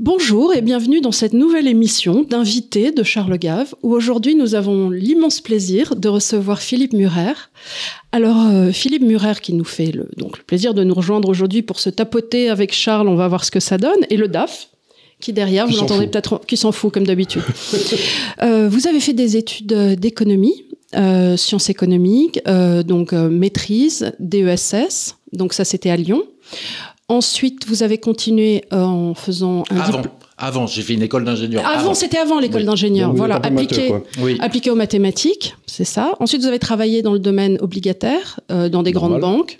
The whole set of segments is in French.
Bonjour et bienvenue dans cette nouvelle émission d'invités de Charles Gave, où aujourd'hui nous avons l'immense plaisir de recevoir Philippe Murer. Alors euh, Philippe Murer qui nous fait le, donc, le plaisir de nous rejoindre aujourd'hui pour se tapoter avec Charles, on va voir ce que ça donne, et le DAF, qui derrière, vous l'entendez peut-être, qui s'en fout comme d'habitude. euh, vous avez fait des études d'économie, euh, sciences économiques, donc maîtrise, DESS, donc ça c'était à Lyon. Ensuite, vous avez continué euh, en faisant un Avant, avant j'ai fait une école d'ingénieur. Avant, c'était avant l'école Oui. d'ingénieur. Voilà, appliqué. Oui. appliqué aux mathématiques, c'est ça. Ensuite, vous avez travaillé dans le domaine obligataire, euh, dans des Normal. grandes banques.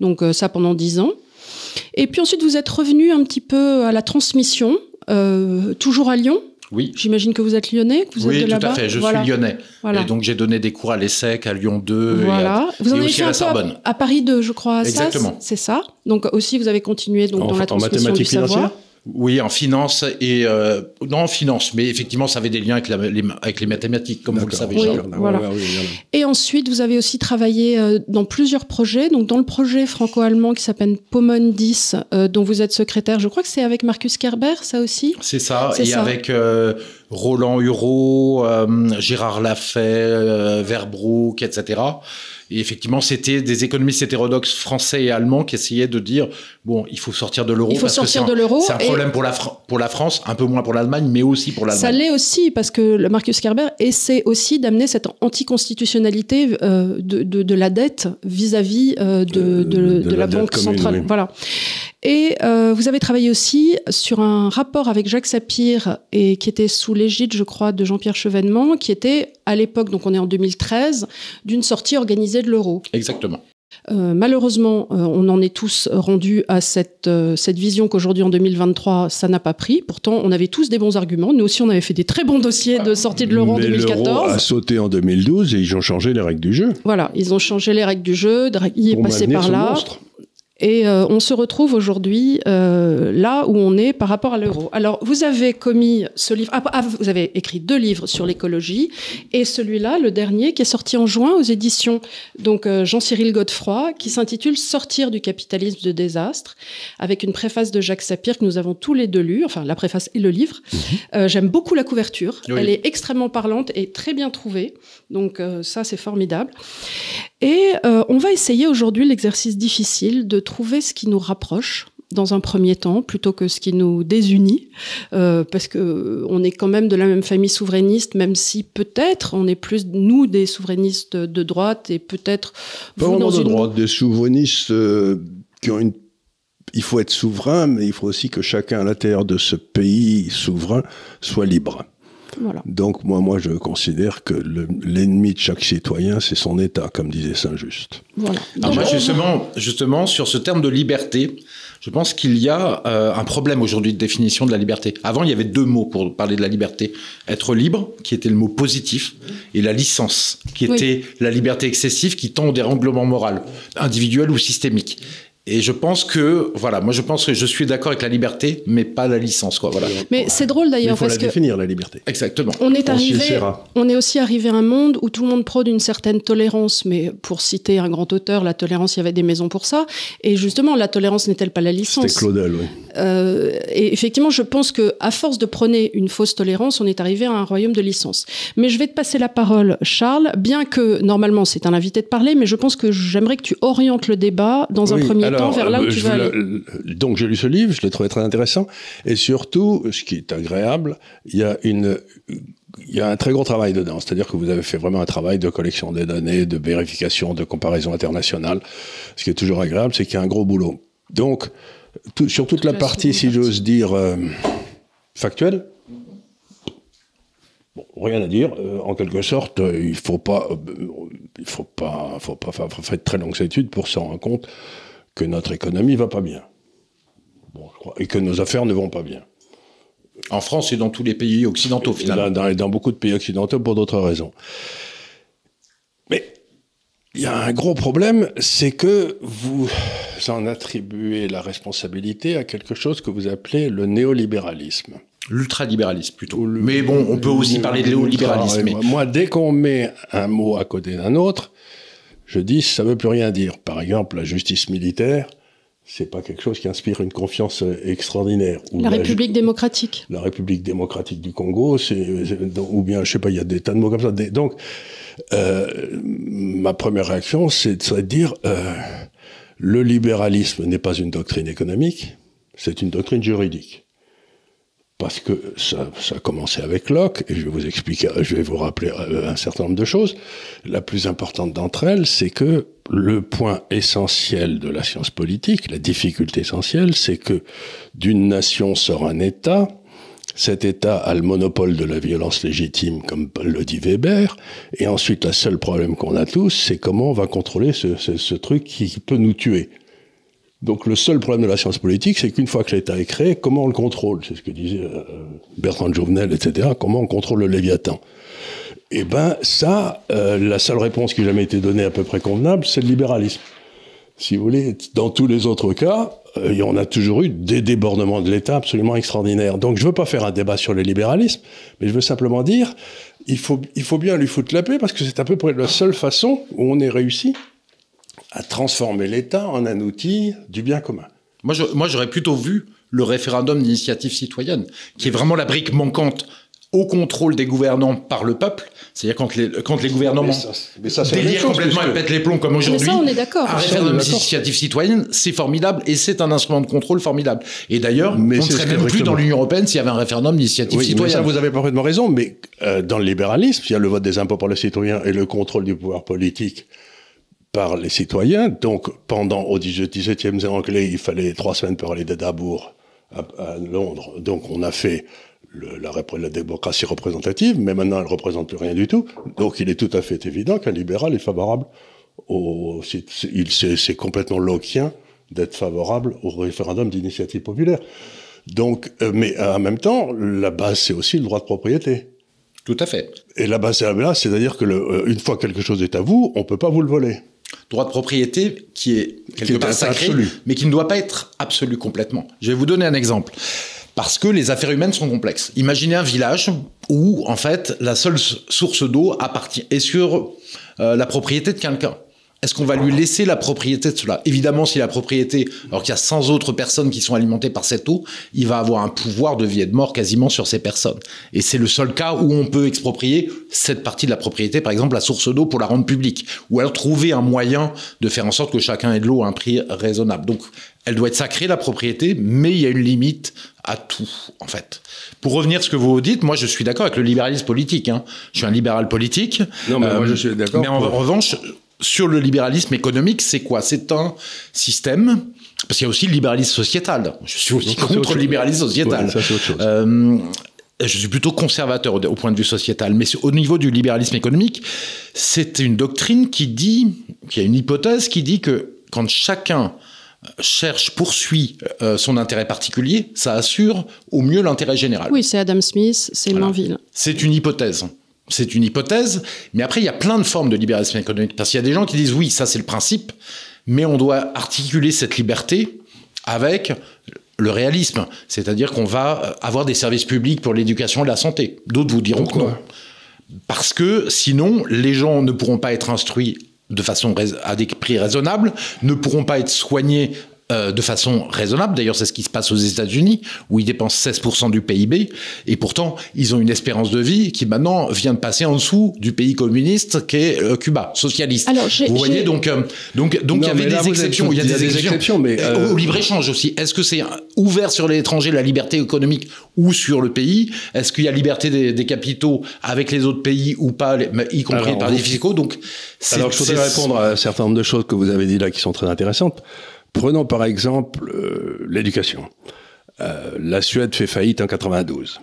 Donc, euh, ça pendant dix ans. Et puis ensuite, vous êtes revenu un petit peu à la transmission, euh, toujours à Lyon. Oui. J'imagine que vous êtes lyonnais, que vous oui, êtes de tout là-bas. à fait. Je Voilà. suis lyonnais. Voilà. Et donc, j'ai donné des cours à l'ESSEC, à Lyon 2. et à- Voilà. Vous en et avez aussi à la Sorbonne. à, à Paris 2, je crois, à Exactement. C'est ça. Donc aussi, vous avez continué donc, En- dans la en transmission du mathématiques savoir. Oui, en finance et euh, non en finance, mais effectivement, ça avait des liens avec, la- les, avec les mathématiques, comme vous le savez. Oui. Voilà. Et ensuite, vous avez aussi travaillé euh, dans plusieurs projets. Donc, dans le projet franco-allemand qui s'appelle Pomone 10, euh, dont vous êtes secrétaire, je crois que c'est avec Marcus Kerber, ça aussi? C'est ça. Et ça. avec euh, Roland Hureau, euh, Gérard Lafay, euh, Verbrook, etc. Et effectivement, c'était des économistes hétérodoxes français et allemands qui essayaient de dire bon, il faut sortir de l'euro. Il faut parce sortir c'est un- de l'euro C'est un problème pour la, Fran- pour la France, un peu moins pour l'Allemagne, mais aussi pour Ça l'Allemagne. l'est aussi, parce que le Marcus Kerber essaie aussi d'amener cette anticonstitutionnalité euh, de, de, de la dette vis-à-vis euh, de, De- de, de de la, Banque centrale. oui. Voilà. Et euh, vous avez travaillé aussi sur un rapport avec Jacques Sapir, et qui était sous l'égide, je crois, de Jean-Pierre Chevènement, qui était à l'époque, donc on est en 2013, d'une sortie organisée de l'euro. Exactement. Euh, malheureusement, euh, on en est tous rendus à cette, euh, cette vision qu'aujourd'hui, en 2023, ça n'a pas pris. Pourtant, on avait tous des bons arguments. Nous aussi, on avait fait des très bons dossiers de sortie de l'euro en Mais l'euro 2014. a sauté en 2012 et ils ont changé les règles du jeu. Voilà, ils ont changé les règles du jeu, Draghi est pour passé par là. monstre. Et euh, on se retrouve aujourd'hui euh, là où on est par rapport à l'euro. Alors, vous avez commis ce livre, ah, ah, vous avez écrit deux livres sur l'écologie, et celui-là, le dernier, qui est sorti en juin aux éditions donc euh, Jean-Cyril Godefroy, qui s'intitule Sortir du capitalisme de désastre, avec une préface de Jacques Sapir que nous avons tous les deux lu, enfin la préface et le livre. Euh, J'aime beaucoup la couverture, Oui. elle est extrêmement parlante et très bien trouvée, donc ça c'est formidable. Et euh, on va essayer aujourd'hui l'exercice difficile de trouver ce qui nous rapproche dans un premier temps, plutôt que ce qui nous désunit, euh, parce que euh, on est quand même de la même famille souverainiste, même si peut-être on est plus nous des souverainistes de droite et peut-être Pas vraiment de une droite, des souverainistes euh, qui ont une. Il faut être souverain, mais il faut aussi que chacun à l'intérieur de ce pays souverain soit libre. Voilà. Donc moi, moi, je considère que le- l'ennemi de chaque citoyen, c'est son État, comme disait Saint-Just. voilà. Alors Donc, moi, justement, justement, sur ce terme de liberté, je pense qu'il y a euh, un problème aujourd'hui de définition de la liberté. Avant, il y avait deux mots pour parler de la liberté. Être libre, qui était le mot positif, et la licence, qui Oui. était la liberté excessive qui tend au dérèglement moral, individuel ou systémique. Et je pense que, voilà, moi je pense que je suis d'accord avec la liberté, mais pas la licence, quoi. Voilà. Mais c'est drôle Mais il d'ailleurs faut la parce que définir, la liberté. Exactement. on est On arrivé, on est aussi arrivé à un monde où tout le monde prône une certaine tolérance. Mais pour citer un grand auteur, la tolérance, il y avait des maisons pour ça. Et justement, la tolérance n'est-elle pas la C'était licence? Claudel, oui. Euh, et effectivement, je pense que à force de prôner une fausse tolérance, on est arrivé à un royaume de licence. Mais je vais te passer la parole, Charles, bien que normalement c'est un invité de parler, mais je pense que j'aimerais que tu orientes le débat dans un premier alors, temps vers là où tu je veux vous aller. le- le- donc j'ai lu ce livre, je l'ai trouvé très intéressant, et surtout, ce qui est agréable, il y a une, il y a un très gros travail dedans, c'est-à-dire que vous avez fait vraiment un travail de collection des données, de vérification, de comparaison internationale. Ce qui est toujours agréable, c'est qu'il y a un gros boulot. Donc, tout- sur toute la la partie, si j'ose dire, euh, factuelle. Bon, rien à dire. Euh, en quelque sorte, euh, il faut pas, euh, il faut pas, faut pas fa- fa- faire de très longues études pour se rendre compte que notre économie va pas bien. Bon, je crois, et que nos affaires ne vont pas bien. En France et dans tous les pays occidentaux, finalement. Dans, dans- dans beaucoup de pays occidentaux pour d'autres raisons. Mais il y a un gros problème, c'est que vous en attribuez la responsabilité à quelque chose que vous appelez le néolibéralisme. L'ultralibéralisme, plutôt. Mais bon, on peut aussi parler de néolibéralisme. mais- Moi, dès qu'on met un mot à côté d'un autre, je dis ça veut plus rien dire. Par exemple, la justice militaire, c'est pas quelque chose qui inspire une confiance euh, extraordinaire. la République démocratique. La République démocratique du Congo, c'est, ou bien, je sais pas, il y a des tas de mots comme ça. Donc, euh, ma première réaction, c'est de dire, euh, le libéralisme n'est pas une doctrine économique, c'est une doctrine juridique parce que ça, ça, a commencé avec Locke, et je vais vous expliquer, je vais vous rappeler euh, un certain nombre de choses. La plus importante d'entre elles, c'est que le point essentiel de la science politique, la difficulté essentielle, c'est que d'une nation sort un État, cet État a le monopole de la violence légitime, comme le dit Weber, et ensuite, le seul problème qu'on a tous, c'est comment on va contrôler ce, ce, ce truc qui peut nous tuer. Donc le seul problème de la science politique, c'est qu'une fois que l'État est créé, comment on le contrôle? C'est ce que disait euh, Bertrand Jouvenel, etc. Comment on contrôle le Léviathan? Eh ben ça, euh, la seule réponse qui n'a jamais été donnée à peu près convenable, c'est le libéralisme. Si vous voulez, dans tous les autres cas, euh, on a toujours eu des débordements de l'État absolument extraordinaires. Donc je ne veux pas faire un débat sur le libéralisme, mais je veux simplement dire, il faut, il faut bien lui foutre la paix parce que c'est à peu près la seule façon où on est réussi à transformer l'État en un outil du bien commun. Moi, moi, j'aurais plutôt vu le référendum d'initiative citoyenne, qui est vraiment la brique manquante au contrôle des gouvernants par le peuple. C'est-à-dire quand les, quand les gouvernements mais ça, délirent complètement et pètent les plombs comme aujourd'hui. on est d'accord. Un référendum d'initiative citoyenne, c'est formidable et c'est un instrument de contrôle formidable. Et d'ailleurs, on ne serait même plus dans l'Union européenne s'il y avait un référendum d'initiative oui, citoyenne. ça, vous avez parfaitement raison, mais euh, dans le libéralisme, il y a le vote des impôts par les citoyens et le contrôle du pouvoir politique par les citoyens. Donc, pendant au XVIIe siècle, il fallait trois semaines pour aller d'Édimbourg à, Londres. Donc, on a fait la, la, démocratie représentative, mais maintenant, elle représente plus rien du tout. Donc, il est tout à fait évident qu'un libéral est favorable au, c'est complètement loquien d'être favorable au référendum d'initiative populaire. Donc, euh, mais en même temps, la base, c'est aussi le droit de propriété. Tout à fait. Et la base, c'est la base, c'est-à-dire que le, euh, une fois que quelque chose est à vous, on peut pas vous le voler droit de propriété qui est quelque part sacré, mais qui ne doit pas être absolu complètement. Je vais vous donner un exemple. Parce que les affaires humaines sont complexes. Imaginez un village où, en fait, la seule source d'eau appartient, est sur euh, la propriété de quelqu'un. Est-ce qu'on va lui laisser la propriété de cela? Évidemment, si la propriété, alors qu'il y a 100 autres personnes qui sont alimentées par cette eau, il va avoir un pouvoir de vie et de mort quasiment sur ces personnes. Et c'est le seul cas où on peut exproprier cette partie de la propriété, par exemple la source d'eau, pour la rendre publique. Ou alors trouver un moyen de faire en sorte que chacun ait de l'eau à un prix raisonnable. Donc, elle doit être sacrée, la propriété, mais il y a une limite à tout, en fait. Pour revenir à ce que vous dites, moi, je suis d'accord avec le libéralisme politique. Hein. Je suis un libéral politique. Non, mais moi, je suis d'accord. Mais en revanche, sur le libéralisme économique, c'est quoi? C'est un système, parce qu'il y a aussi le libéralisme sociétal. Je suis aussi contre le libéralisme sociétal. Euh, je suis plutôt conservateur au, point de vue sociétal, mais au niveau du libéralisme économique, c'est une doctrine qui dit, qui a une hypothèse qui dit que quand chacun cherche, poursuit euh, son intérêt particulier, ça assure au mieux l'intérêt général. Oui, c'est Adam Smith, c'est voilà. Manville. C'est une hypothèse. C'est une hypothèse, mais après, il y a plein de formes de libéralisme économique. Parce qu'il y a des gens qui disent oui, ça c'est le principe, mais on doit articuler cette liberté avec le réalisme. C'est-à-dire qu'on va avoir des services publics pour l'éducation et la santé. D'autres vous diront que non. Parce que sinon, les gens ne pourront pas être instruits de façon à des prix raisonnables, ne pourront pas être soignés euh, de façon raisonnable. D'ailleurs, c'est ce qui se passe aux États-Unis, où ils dépensent 16% du PIB, et pourtant, ils ont une espérance de vie qui maintenant vient de passer en dessous du pays communiste qu'est euh, Cuba, socialiste. Alors, vous voyez, donc, euh, donc, donc il y avait des exceptions. Il y a des, exceptions, mais au libre-échange aussi. Est-ce que c'est ouvert sur l'étranger, la liberté économique, ou sur le pays? Est-ce qu'il y a liberté des, capitaux avec les autres pays ou pas, y compris par les fiscaux? Donc, alors, je voudrais répondre à un certain nombre de choses que vous avez dit là qui sont très intéressantes. Prenons par exemple euh, l'éducation. Euh, la Suède fait faillite en 92.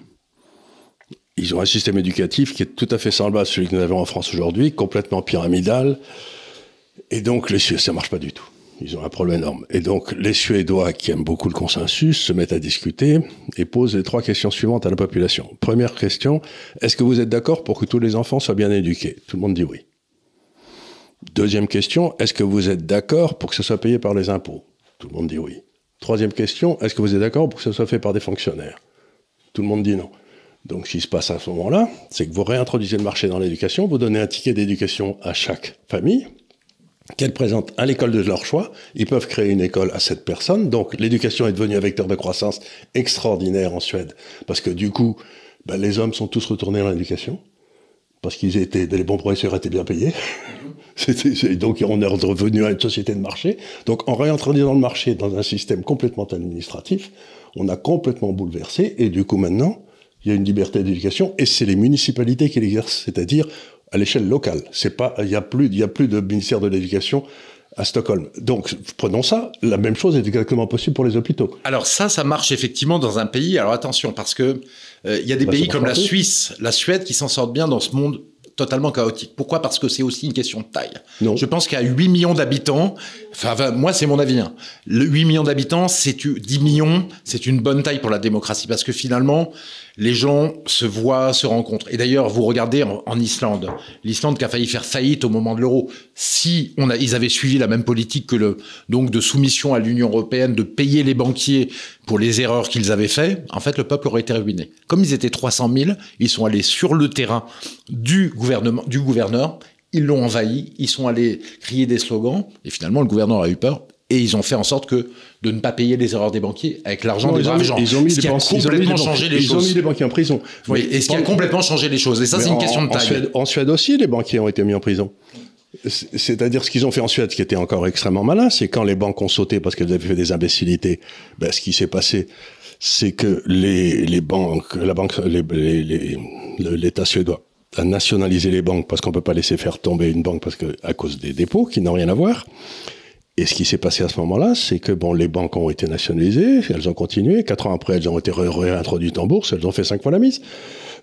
Ils ont un système éducatif qui est tout à fait semblable à celui que nous avons en France aujourd'hui, complètement pyramidal. Et donc, les Suédois, ça marche pas du tout. Ils ont un problème énorme. Et donc, les Suédois, qui aiment beaucoup le consensus, se mettent à discuter et posent les trois questions suivantes à la population. Première question, est-ce que vous êtes d'accord pour que tous les enfants soient bien éduqués? Tout le monde dit oui. Deuxième question, est-ce que vous êtes d'accord pour que ce soit payé par les impôts? Tout le monde dit oui. Troisième question, est-ce que vous êtes d'accord pour que ce soit fait par des fonctionnaires? Tout le monde dit non. Donc, ce qui se passe à ce moment-là, c'est que vous réintroduisez le marché dans l'éducation, vous donnez un ticket d'éducation à chaque famille, qu'elles présentent à l'école de leur choix. Ils peuvent créer une école à cette personne. Donc l'éducation est devenue un vecteur de croissance extraordinaire en Suède, parce que du coup, ben, les hommes sont tous retournés dans l'éducation, parce qu'ils étaient, les bons professeurs étaient bien payés. donc on est revenu à une société de marché. Donc en réentrant dans le marché, dans un système complètement administratif, on a complètement bouleversé, et du coup maintenant, il y a une liberté d'éducation, et c'est les municipalités qui l'exercent, c'est-à-dire à l'échelle locale. C'est pas, il y a plus, il y a plus de ministère de l'éducation à Stockholm. Donc, prenons ça. La même chose est exactement possible pour les hôpitaux. Alors ça, ça marche effectivement dans un pays. Alors attention, parce que euh, il y a des bah, pays comme la Suisse, la Suède qui s'en sortent bien dans ce monde totalement chaotique. Pourquoi? Parce que c'est aussi une question de taille. Non. Je pense qu'à 8 millions d'habitants, enfin moi c'est mon avis, hein, le 8 millions d'habitants, c'est 10 millions, c'est une bonne taille pour la démocratie parce que finalement, les gens se voient, se rencontrent. Et d'ailleurs, vous regardez en, Islande, l'Islande qui a failli faire faillite au moment de l'euro. Si on a, ils avaient suivi la même politique que le, donc de soumission à l'Union européenne, de payer les banquiers pour les erreurs qu'ils avaient fait, en fait, le peuple aurait été ruiné. Comme ils étaient 300 000, ils sont allés sur le terrain du gouvernement, du gouverneur. Ils l'ont envahi, ils sont allés crier des slogans, et finalement, le gouverneur a eu peur, et ils ont fait en sorte que de ne pas payer les erreurs des banquiers avec l'argent des gens. Ils ont mis les banquiers, complètement changé les choses. Ils ont mis les banquiers en prison. Oui, et ce qui a complètement changé les choses. Et ça, c'est une question de taille. En Suède, aussi, les banquiers ont été mis en prison. C'est-à-dire ce qu'ils ont fait en Suède, qui était encore extrêmement malin, c'est quand les banques ont sauté parce qu'elles avaient fait des imbécilités, ben, ce qui s'est passé, c'est que les, les banques, la banque, l'État suédois a nationalisé les banques parce qu'on peut pas laisser faire tomber une banque parce que à cause des dépôts qui n'ont rien à voir. Et ce qui s'est passé à ce moment-là, c'est que bon, les banques ont été nationalisées, elles ont continué. Quatre ans après, elles ont été réintroduites en bourse, elles ont fait cinq fois la mise.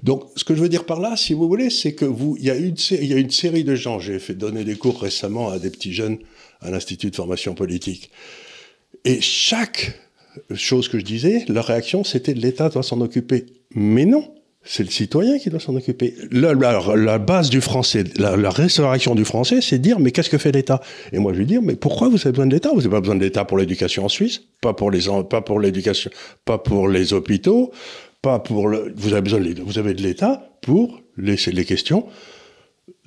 Donc, ce que je veux dire par là, si vous voulez, c'est que vous, il y a une, il y a une série de gens. J'ai fait donner des cours récemment à des petits jeunes à l'institut de formation politique, et chaque chose que je disais, leur réaction, c'était l'État doit s'en occuper. Mais non. C'est le citoyen qui doit s'en occuper. La, base du français, la, restauration du français, c'est dire mais qu'est-ce que fait l'État? Et moi je lui dire mais pourquoi vous avez besoin de l'État? Vous n'avez pas besoin de l'État pour l'éducation en Suisse, pas pour les pas pour l'éducation, pas pour les hôpitaux, pas pour le. Vous avez besoin de vous avez de l'État pour les, les questions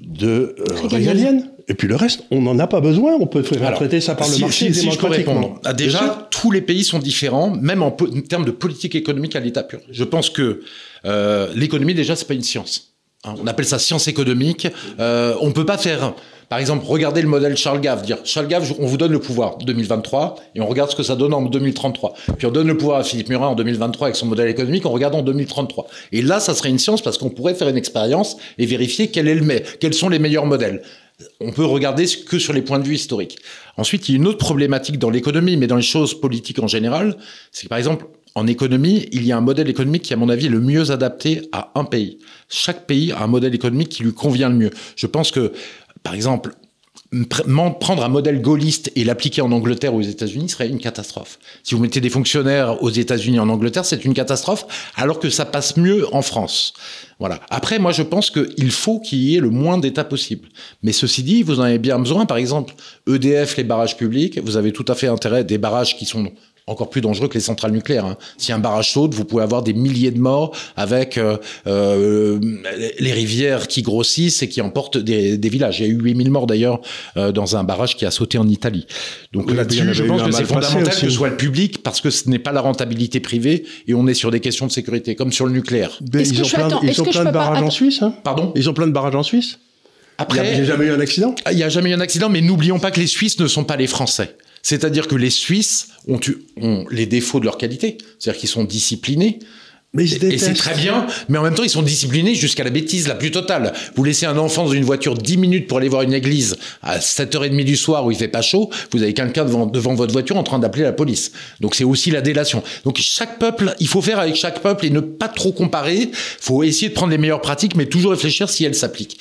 de euh, régalienne. Et puis le reste, on n'en a pas besoin. On peut faire traiter ça par le marché si, démocratiquement. Ah, déjà, tous les pays sont différents, même en, termes de politique économique à l'état pur. Je pense que euh, l'économie, déjà, c'est pas une science. Hein, on appelle ça science économique. Euh, on peut pas faire, par exemple, regarder le modèle Charles Gave, dire Charles Gave, on vous donne le pouvoir 2023 et on regarde ce que ça donne en 2033. Puis on donne le pouvoir à Philippe Murin en 2023 avec son modèle économique, on regarde en 2033. Et là, ça serait une science parce qu'on pourrait faire une expérience et vérifier quel est le quels sont les meilleurs modèles. On peut regarder que sur les points de vue historiques. Ensuite, il y a une autre problématique dans l'économie, mais dans les choses politiques en général, c'est que par exemple, en économie, il y a un modèle économique qui, à mon avis, est le mieux adapté à un pays. Chaque pays a un modèle économique qui lui convient le mieux. Je pense que, par exemple, prendre un modèle gaulliste et l'appliquer en Angleterre ou aux États-Unis serait une catastrophe. Si vous mettez des fonctionnaires aux États-Unis en Angleterre, c'est une catastrophe, alors que ça passe mieux en France. Voilà. Après, moi, je pense qu'il faut qu'il y ait le moins d'États possible. Mais ceci dit, vous en avez bien besoin. Par exemple, EDF, les barrages publics, vous avez tout à fait intérêt des barrages qui sont encore plus dangereux que les centrales nucléaires. Hein. Si un barrage saute, vous pouvez avoir des milliers de morts avec euh, euh, les rivières qui grossissent et qui emportent des, des villages. Il y a eu 8000 morts d'ailleurs euh, dans un barrage qui a sauté en Italie. Donc là-dessus, je pense que c'est fondamental que ce soit le public parce que ce n'est pas la rentabilité privée et on est sur des questions de sécurité, comme sur le nucléaire. Ils ont, plein, ils ont plein de barrages en Suisse. Hein? Pardon? Ils ont plein de barrages en Suisse? Après, il n'y a, jamais eu un accident? Il n'y a jamais eu un accident, mais n'oublions pas que les Suisses ne sont pas les Français. C'est-à-dire que les Suisses ont, ont les défauts de leur qualité. C'est-à-dire qu'ils sont disciplinés, mais et c'est très bien, mais en même temps, ils sont disciplinés jusqu'à la bêtise la plus totale. Vous laissez un enfant dans une voiture 10 minutes pour aller voir une église à 7h30 du soir où il fait pas chaud, vous avez quelqu'un devant, devant votre voiture en train d'appeler la police. Donc c'est aussi la délation. Donc chaque peuple, il faut faire avec chaque peuple et ne pas trop comparer. faut essayer de prendre les meilleures pratiques, mais toujours réfléchir si elles s'appliquent.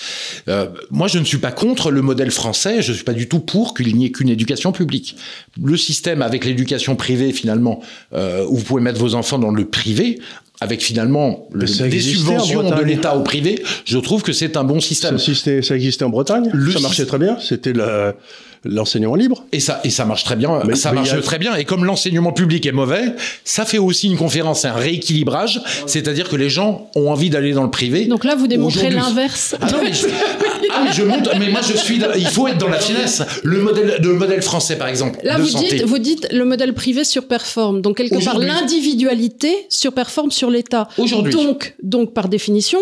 Euh, moi, je ne suis pas contre le modèle français, je ne suis pas du tout pour qu'il n'y ait qu'une éducation publique. Le système avec l'éducation privée, finalement, euh, où vous pouvez mettre vos enfants dans le privé, avec finalement le- ça des subventions de l'État au privé, je trouve que c'est un bon Ça, système. existait, ça existait en Bretagne, Le ça marchait très bien, c'était la- l'enseignement libre. Et ça, et ça marche très bien. Mais- ça mais marche a- très bien. Et comme l'enseignement public est mauvais, ça fait aussi une conférence, un rééquilibrage. C'est-à-dire que les gens ont envie d'aller dans le privé. Donc là, vous démontrez l'inverse. Ah non, mais je, ah, mais je monte, mais moi je suis, il faut être dans la finesse. Le modèle, le modèle français par exemple, Là, de vous santé. dites, vous dites le modèle privé surperforme. Donc, quelque part, l'individualité surperforme sur l'État. Aujourd'hui. Donc, donc, par définition,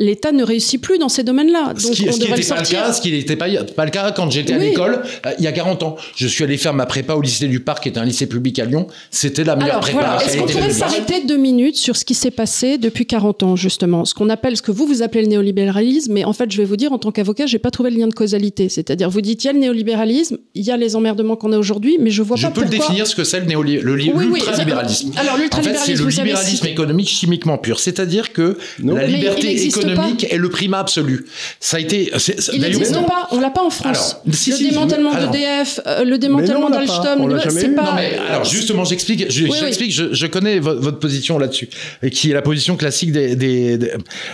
l'État ne réussit plus dans ces domaines-là. Ce qui, on ce qui devrait le n'était pas le cas, ce qui n'était pas, pas le cas quand j'étais à l'école euh, il y a 40 ans. Je suis allé faire ma prépa au lycée du Parc, qui est un lycée public à Lyon. C'était la meilleure Alors prépa. voilà, est-ce qu'on pourrait s'arrêter deux minutes sur ce qui s'est passé depuis 40 ans justement, ce qu'on appelle, ce que vous vous appelez le néolibéralisme, mais en fait je vais vous dire en tant qu'avocat, j'ai pas trouvé le lien de causalité. C'est-à-dire vous dites il y a le néolibéralisme, il y a les emmerdements qu'on a aujourd'hui, mais je vois Je pas peux le définir ce que c'est le néoli- le li- Oui, oui, l'ultralibéralisme. Alors En fait, c'est le libéralisme économique chimiquement pur. C'est-à-dire que Non. la liberté n'existe économique est le primat absolu. Ça a été. Il n'existe pas, on l'a pas en France. Alors, si, le si, démantèlement alors- d'EDF, euh, le démantèlement l'a pas. d'Alstom, le- c'est pas. Non mais alors justement j'explique je, Oui, j'explique je, je connais vo- votre position là-dessus et qui est la position classique des des, des,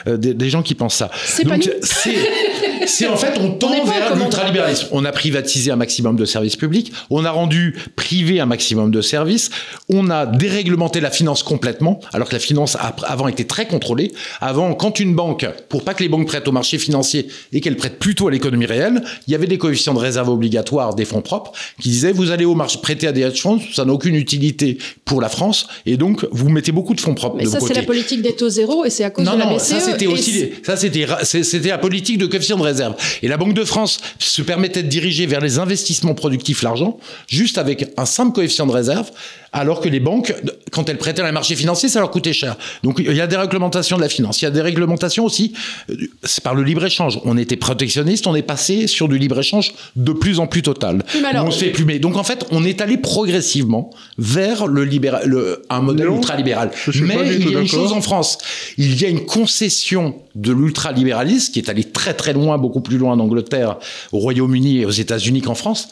euh, des- des gens qui pensent ça. C'est pas nous. c'est en fait on tend vers l'ultralibéralisme. On a privatisé un maximum de services publics, on a rendu privé un maximum de services, on a déréglementé la finance complètement alors que la finance a- avant était très contrôlée. Avant quand une banque pour pas que les banques prêtent au marché financier et qu'elles prêtent plutôt à l'économie réelle, il y avait des coefficients de réserve obligatoires des fonds propres qui disaient vous allez au marché prêter à des hedge funds, ça n'a aucune utilité pour la France et donc vous mettez beaucoup de fonds propres Mais de ça, c'est la politique des taux zéro et c'est à cause Non, de la non, BCE. ça c'était aussi, ça c'était, c'était la politique de de réserve. Et la Banque de France se permettait de diriger vers les investissements productifs l'argent, juste avec un simple coefficient de réserve, alors que les banques, quand elles prêtaient à un marché financier, ça leur coûtait cher. Donc il y a des réglementations de la finance. Il y a des réglementations aussi, euh, c'est par le libre-échange. On était protectionniste, on est passé sur du libre-échange de plus en plus total. Alors- on se fait plumer. Donc en fait, on est allé progressivement vers le libéral, le- un modèle ultralibéral. Mais il y a une chose en France. Il y a une concession de l'ultralibéralisme qui est allée très très loin, beaucoup plus loin en Angleterre, au Royaume-Uni et aux États-Unis qu'en France.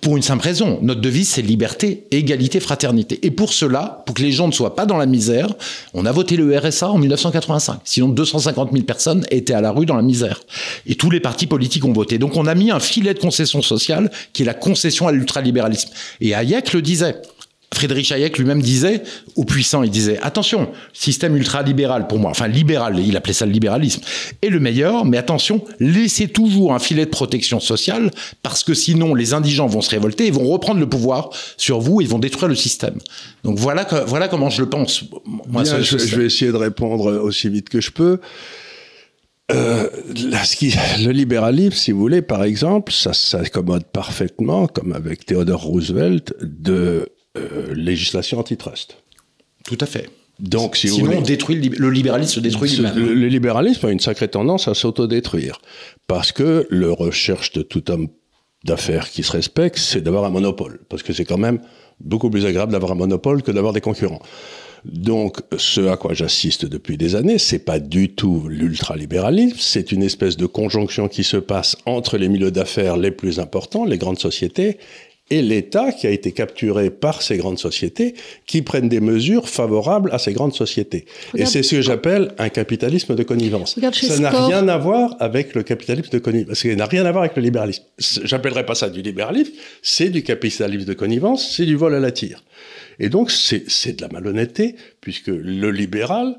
Pour une simple raison, notre devise c'est liberté, égalité, fraternité. Et pour cela, pour que les gens ne soient pas dans la misère, on a voté le RSA en 1985. Sinon 250 000 personnes étaient à la rue dans la misère. Et tous les partis politiques ont voté. Donc on a mis un filet de concession sociale qui est la concession à l'ultralibéralisme. Et Hayek le disait. Friedrich Hayek lui-même disait aux puissants, il disait attention, système ultralibéral pour moi, enfin libéral, il appelait ça le libéralisme, est le meilleur, mais attention, laissez toujours un filet de protection sociale parce que sinon les indigents vont se révolter et vont reprendre le pouvoir sur vous et vont détruire le système. Donc voilà, voilà comment je le pense. Moi, Bien, je, vais essayer de répondre aussi vite que je peux. Euh, là, ce qui- le libéralisme, si vous voulez, par exemple, ça s'accommode parfaitement, comme avec Theodore Roosevelt, de euh, législation antitrust. Tout à fait. Donc, si vous Sinon, voulez, on détruit le, lib- le libéralisme se détruit lui-même. le, le libéralisme a une sacrée tendance à s'autodétruire. Parce que le recherche de tout homme d'affaires qui se respecte, c'est d'avoir un monopole. Parce que c'est quand même beaucoup plus agréable d'avoir un monopole que d'avoir des concurrents. Donc, ce à quoi j'assiste depuis des années, c'est pas du tout l'ultralibéralisme, c'est une espèce de conjonction qui se passe entre les milieux d'affaires les plus importants, les grandes sociétés, et l'État qui a été capturé par ces grandes sociétés qui prennent des mesures favorables à ces grandes sociétés. Et c'est ce que j'appelle un capitalisme de connivence. Ça n'a rien à voir avec le capitalisme de connivence. Ça n'a rien à voir avec le libéralisme. J'appellerais pas ça du libéralisme, c'est du capitalisme de connivence, c'est du vol à la tire. Et donc c'est c'est de la malhonnêteté, puisque le libéral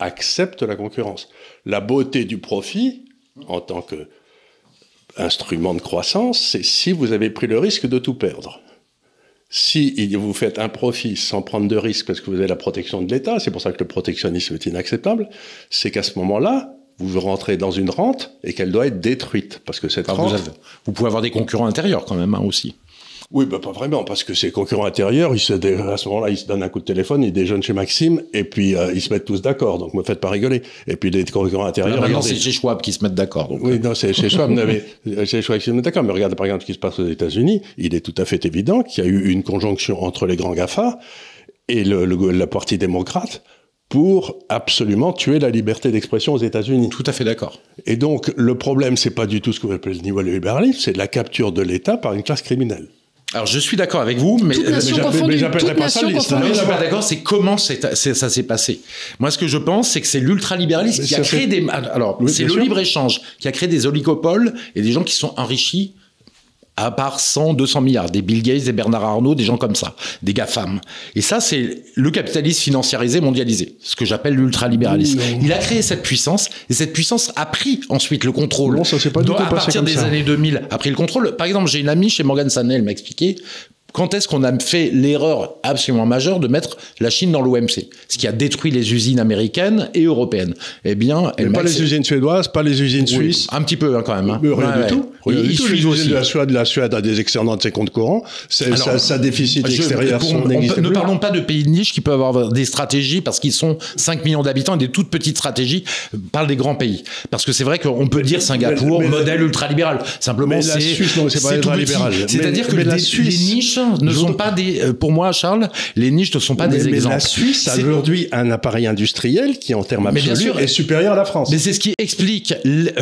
accepte la concurrence. La beauté du profit, en tant que instrument de croissance, c'est si vous avez pris le risque de tout perdre. Si vous faites un profit sans prendre de risque parce que vous avez la protection de l'État, c'est pour ça que le protectionnisme est inacceptable, c'est qu'à ce moment-là, vous rentrez dans une rente et qu'elle doit être détruite. Parce que cette rente... vous, avez- vous pouvez avoir des concurrents intérieurs quand même hein, aussi. Oui, bah, pas vraiment, parce que ces concurrents intérieurs, ils se, dé- à ce moment-là, ils se donnent un coup de téléphone, ils déjeunent chez Maxime, et puis euh, ils se mettent tous d'accord. Donc, me faites pas rigoler. Et puis les concurrents intérieurs, Maintenant, c'est chez Schwab qui se mettent d'accord. donc, Oui, non, c'est chez Schwab. vous n'avez- chez Schwab, ils se mettent d'accord. Mais regardez par exemple ce qui se passe aux États-Unis. Il est tout à fait évident qu'il y a eu une conjonction entre les grands GAFA et le, le- la partie démocrate pour absolument tuer la liberté d'expression aux États-Unis. Tout à fait d'accord. Et donc, le problème, c'est pas du tout ce que vous appelez le niveau libéralisme, c'est la capture de l'État par une classe criminelle. Alors je suis d'accord avec vous, mais j'appellerais pas ça confondue. je suis pas d'accord, c'est comment ça s'est passé. Moi, ce que je pense, c'est que c'est l'ultralibéralisme qui a créé fait- des. Alors, Oui, c'est le sûr. libre-échange qui a créé des oligopoles et des gens qui sont enrichis à part 100, 200 milliards, des Bill Gates, des Bernard Arnault, des gens comme ça, des GAFAM. Et ça, c'est le capitalisme financiarisé, mondialisé, ce que j'appelle l'ultralibéralisme. Il a créé cette puissance, et cette puissance a pris ensuite le contrôle. Non, ça pas du Donc, tout à partir des ça. années 2000, a pris le contrôle. Par exemple, j'ai une amie chez Morgan Stanley, elle m'a expliqué quand est-ce qu'on a fait l'erreur absolument majeure de mettre la Chine dans l'OMC, ce qui a détruit les usines américaines et européennes? Eh bien, elle Mais pas les usines suédoises, pas les usines Oui, suisses. un petit peu hein, quand même. hein. Mais rien du ouais. tout. Rien Ils- du tout. Les usines de la Suède, la Suède a des excédents de ses comptes courants. Alors, sa, sa déficit Je- extérieur pour- on peut- ne parlons pas de pays de niche qui peuvent avoir des stratégies parce qu'ils sont 5 millions d'habitants et des toutes petites stratégies. Parle des grands pays. Parce que c'est vrai qu'on peut dire Singapour, mais- modèle ultralibéral. Simplement, mais c'est. C'est pas ultralibéral. Mais- C'est-à-dire que mais les, les niches ne sont pas des. euh, Pour moi, Charles, les niches ne sont pas mais, des mais exemples. la Suisse a aujourd'hui un appareil industriel qui, en termes bien absolus, sûr. est supérieur à la France. Mais c'est ce qui explique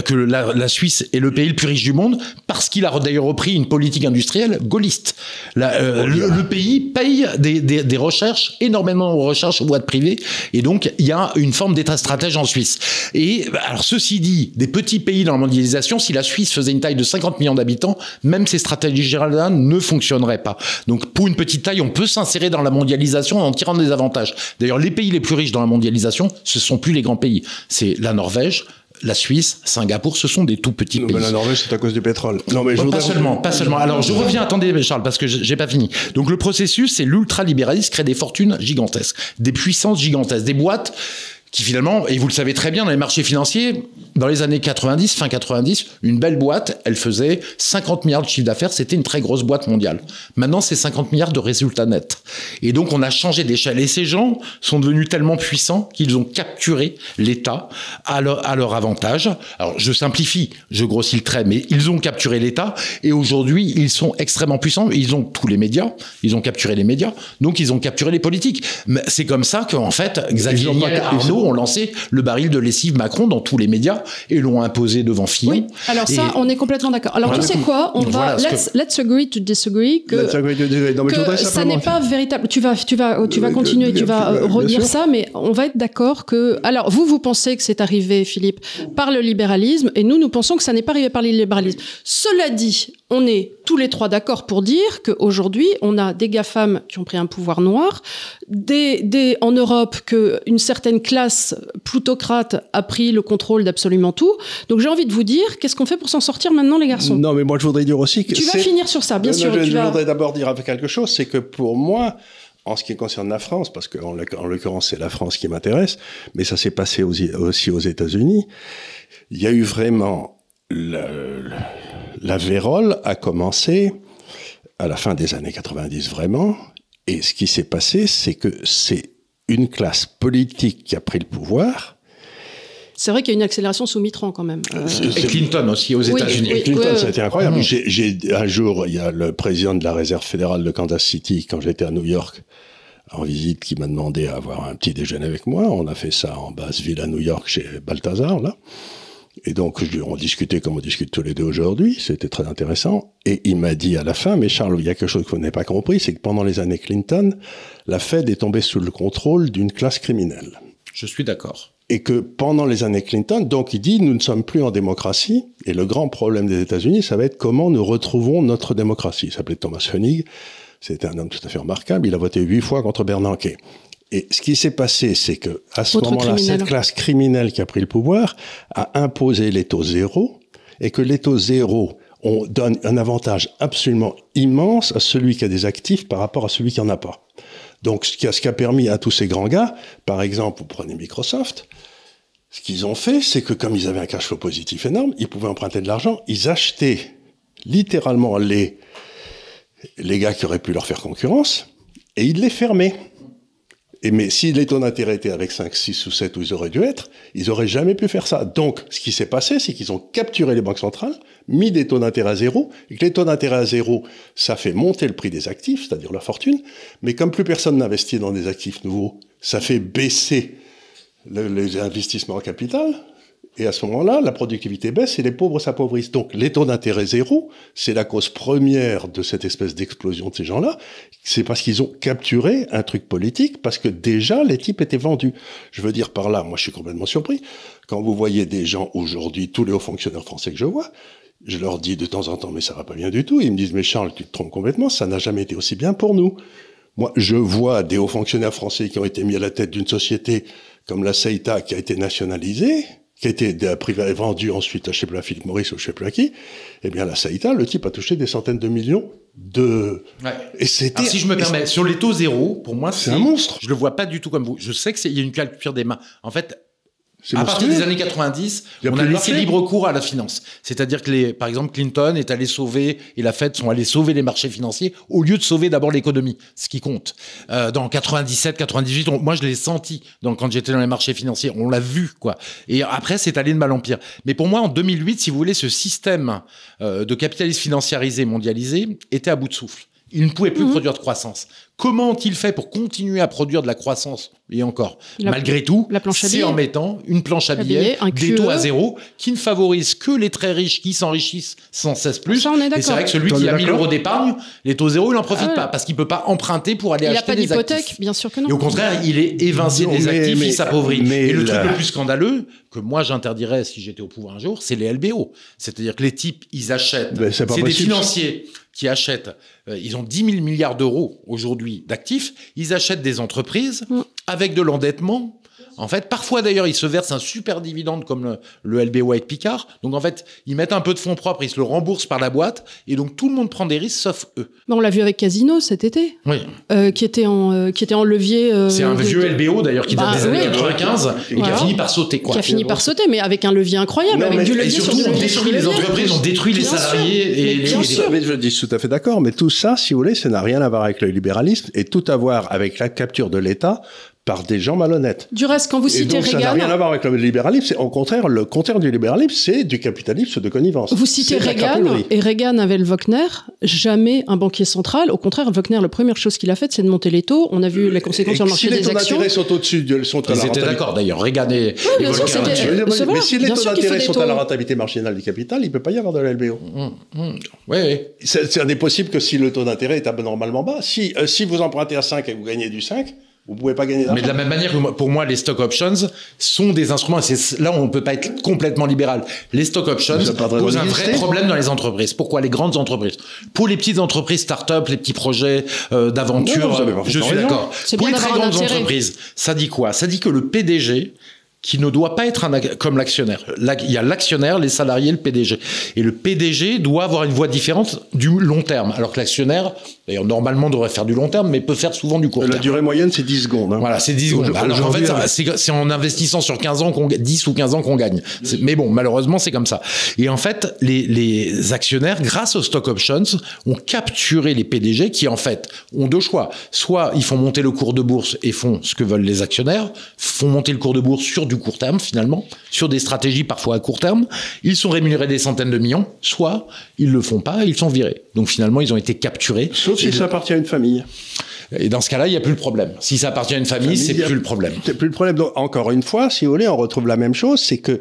que la, la Suisse est le pays le plus riche du monde parce qu'il a d'ailleurs repris une politique industrielle gaulliste. La- euh, le, le pays paye des, des- des recherches, énormément de recherches aux boîtes privées, et donc il y a une forme d'état stratège en Suisse. Et alors ceci dit, des petits pays dans la mondialisation, si la Suisse faisait une taille de 50 millions d'habitants, même ces stratégies-là ne fonctionneraient pas. Donc pour une petite taille, on peut s'insérer dans la mondialisation en tirant des avantages. D'ailleurs, les pays les plus riches dans la mondialisation, ce sont plus les grands pays. C'est la Norvège, la Suisse, Singapour, ce sont des tout petits Non, pays. mais la Norvège, c'est à cause du pétrole. Non, mais je Pas seulement, pas seulement. Alors, je reviens, attendez, Charles, parce que j'ai pas fini. Donc, le processus, c'est l'ultralibéralisme crée des fortunes gigantesques, des puissances gigantesques, des boîtes qui finalement, et vous le savez très bien, dans les marchés financiers, dans les années 90, fin 90, une belle boîte, elle faisait 50 milliards de chiffre d'affaires, c'était une très grosse boîte mondiale. Maintenant, c'est 50 milliards de résultats nets. Et donc, on a changé d'échelle. Et ces gens sont devenus tellement puissants qu'ils ont capturé l'État à leur, à leur avantage. Alors, je simplifie, je grossis le trait, mais ils ont capturé l'État et aujourd'hui, ils sont extrêmement puissants. Ils ont tous les médias, ils ont capturé les médias, donc ils ont capturé les politiques. C'est comme ça qu'en fait, Xavier Niel Arnaud ont lancé le baril de lessive Macron dans tous les médias et l'ont imposé devant Fillon. Oui, alors ça, Et- on est complètement d'accord. Alors, Voilà. tu sais quoi On Voilà va. Let's, let's agree to disagree que. Let's agree to disagree. Non, mais je voudrais que ça n'est pas véritable. Tu vas, tu vas, tu vas Euh, continuer, tu vas euh, redire ça, mais on va être d'accord que. Alors, vous, vous pensez que c'est arrivé, Philippe, par le libéralisme, et nous, nous pensons que ça n'est pas arrivé par le libéralisme. Cela dit, on est tous les trois d'accord pour dire qu'aujourd'hui, on a des GAFAM qui ont pris un pouvoir noir, des, des, en Europe, qu'une certaine classe plutocrate a pris le contrôle d'absolument tout. Donc, j'ai envie de vous dire, qu'est-ce qu'on fait pour s'en sortir maintenant, les garçons? Non, mais moi, je voudrais dire aussi que. Tu vas finir sur ça, bien Non, sûr. non, je, tu je vas- voudrais d'abord dire quelque chose, c'est que pour moi, en ce qui concerne la France, parce qu'en en l'occurrence c'est la France qui m'intéresse, mais ça s'est passé aussi aux États-Unis, il y a eu vraiment la, la vérole a commencé à la fin des années 90 vraiment, et ce qui s'est passé, c'est que c'est une classe politique qui a pris le pouvoir. C'est vrai qu'il y a une accélération sous Mitran quand même. Euh, Et Clinton aussi aux Oui, États-Unis. oui. Clinton, ouais, ça a ouais. été incroyable. J'ai, j'ai- un jour, il y a le président de la réserve fédérale de Kansas City, quand j'étais à New York, en visite, qui m'a demandé à avoir un petit déjeuner avec moi. On a fait ça en basse ville à New York, chez Balthazar, là. Et donc, je- on discutait comme on discute tous les deux aujourd'hui. C'était très intéressant. Et il m'a dit à la fin, mais Charles, il y a quelque chose que vous n'avez pas compris, c'est que pendant les années Clinton, la Fed est tombée sous le contrôle d'une classe criminelle Je suis d'accord. et que pendant les années Clinton, donc il dit, nous ne sommes plus en démocratie, et le grand problème des États-Unis, ça va être comment nous retrouvons notre démocratie. Il s'appelait Thomas Hoenig, c'était un homme tout à fait remarquable, il a voté huit fois contre Bernanke. Et ce qui s'est passé, c'est que à ce moment-là, cette classe criminelle qui a pris le pouvoir a imposé les taux zéro, et que les taux zéro on donne un avantage absolument immense à celui qui a des actifs par rapport à celui qui en a pas. Donc, ce qui a, ce qui a permis à tous ces grands gars, par exemple, vous prenez Microsoft, ce qu'ils ont fait, c'est que comme ils avaient un cash flow positif énorme, ils pouvaient emprunter de l'argent, ils achetaient littéralement les, les gars qui auraient pu leur faire concurrence, et ils les fermaient. Et mais si les taux d'intérêt étaient avec 5, 6 ou 7 où ils auraient dû être, ils auraient jamais pu faire ça. Donc, ce qui s'est passé, c'est qu'ils ont capturé les banques centrales, mis des taux d'intérêt à zéro, et que les taux d'intérêt à zéro, ça fait monter le prix des actifs, c'est-à-dire la fortune, mais comme plus personne n'investit dans des actifs nouveaux, ça fait baisser le- les investissements en capital, Et à ce moment-là, la productivité baisse et les pauvres s'appauvrissent. Donc les taux d'intérêt zéro, c'est la cause première de cette espèce d'explosion de ces gens-là. C'est parce qu'ils ont capturé un truc politique, parce que déjà les types étaient vendus. Je veux dire par là, moi je suis complètement surpris. Quand vous voyez des gens aujourd'hui, tous les hauts fonctionnaires français que je vois, je leur dis de temps en temps, mais ça va pas bien du tout. Ils me disent, mais Charles, tu te trompes complètement, ça n'a jamais été aussi bien pour nous. Moi, je vois des hauts fonctionnaires français qui ont été mis à la tête d'une société comme la CEITA qui a été nationalisée, qui a été vendue ensuite à je sais plus à Philippe Maurice ou je sais plus à qui. Eh bien, la CEITA, le type a touché des centaines de millions de. Ouais. Et c'était. Si je me permets, sur les taux zéro, pour moi, c'est un monstre. Je le vois pas du tout comme vous. Je sais qu'il y a une culture des mains. En fait, à partir des années 90, on a laissé libre cours à la finance. C'est-à-dire que, les, par exemple, Clinton est allé sauver, et la Fed sont allés sauver les marchés financiers au lieu de sauver d'abord l'économie, ce qui compte. Euh, dans 97, 98, moi je l'ai senti donc, quand j'étais dans les marchés financiers. On l'a vu, quoi. Et après, c'est allé de mal en pire. Mais pour moi, en 2008, si vous voulez, ce système euh, de capitalisme financiarisé, mondialisé, était à bout de souffle. Il ne pouvait plus mmh. produire de croissance. Comment ont-ils fait pour continuer à produire de la croissance Et encore, malgré tout, c'est en mettant une planche à billets, des taux à zéro, qui ne favorisent que les très riches qui s'enrichissent sans cesse plus. et c'est vrai que celui qui a 1000 euros d'épargne, les taux zéro, il n'en profite ah pas parce qu'il peut pas emprunter pour aller acheter des actifs. bien sûr que non. Et au contraire, il est évincé des actifs, il s'appauvrit. Et le truc le plus scandaleux, que moi j'interdirais si j'étais au pouvoir un jour, c'est les LBO. C'est-à-dire que les types, ils achètent. C'est des financiers qui achètent, euh, ils ont 10 000 milliards d'euros aujourd'hui d'actifs, ils achètent des entreprises mm. avec de l'endettement en fait, parfois d'ailleurs, ils se versent un super dividende comme le, LB White Picard. Donc en fait, ils mettent un peu de fonds propres, ils se le remboursent par la boîte, et donc tout le monde prend des risques sauf eux. on l'a vu avec Casino cet été, oui. Euh, qui était en euh, qui était en levier. Euh, c'est un vieux LBO d'ailleurs qui date bah des années 95 et qui a fini par sauter quoi. Qui a fini par sauter, mais avec un levier incroyable, avec du levier et surtout, on détruit les entreprises, on détruit les salariés et les. Mais je dis tout à fait d'accord, mais tout ça, si vous voulez, ça n'a rien à voir avec le libéralisme et tout à voir avec la capture de l'État par des gens malhonnêtes. Du reste, quand vous citez Reagan... Ça n'a rien à voir avec le libéralisme. C'est au contraire, le contraire du libéralisme, c'est du capitalisme de connivence. Vous citez Reagan, et Reagan avait le Wagner, jamais un banquier central. Au contraire, Wagner, la première chose qu'il a faite, c'est de monter les taux. On a vu les conséquences sur le marché des actions. Si les taux d'intérêt sont au-dessus, ils sont Ils étaient d'accord d'ailleurs. Reagan et, oui, Mais si les taux d'intérêt sont à la rentabilité marginale du capital, il ne peut pas y avoir de l'LBO. Mmh, mmh. Oui, oui. C'est impossible que si le taux d'intérêt est normalement bas. Si, euh, si vous empruntez à 5 et que vous gagnez du 5, vous pouvez pas gagner d'argent. Mais de la même manière que pour moi, les stock options sont des instruments. C'est là où on peut pas être complètement libéral. Les stock options posent un vrai problème dans les entreprises. Pourquoi? Les grandes entreprises Pour les petites entreprises, start-up, les petits projets euh, d'aventure, je suis d'accord. Pour les très grandes entreprises, ça dit quoi? Ça dit que le PDG qui ne doit pas être un, comme l'actionnaire. Il y a l'actionnaire, les salariés, le PDG. Et le PDG doit avoir une voie différente du long terme. Alors que l'actionnaire, d'ailleurs, normalement, devrait faire du long terme, mais peut faire souvent du court terme. La durée moyenne, c'est 10 secondes. Hein. Voilà, c'est 10 secondes. Alors, en fait, c'est en investissant sur 15 ans, qu'on 10 ou 15 ans qu'on gagne. Mais bon, malheureusement, c'est comme ça. Et en fait, les, les actionnaires, grâce aux stock options, ont capturé les PDG qui, en fait, ont deux choix. Soit ils font monter le cours de bourse et font ce que veulent les actionnaires, font monter le cours de bourse sur du court terme finalement, sur des stratégies parfois à court terme. Ils sont rémunérés des centaines de millions, soit ils le font pas, ils sont virés. Donc finalement, ils ont été capturés. Sauf si ça appartient à une famille. Et dans ce cas-là, il n'y a plus le problème. Si ça appartient à une famille, c'est plus le problème. C'est plus le problème. Donc, encore une fois, si vous voulez, on retrouve la même chose, c'est que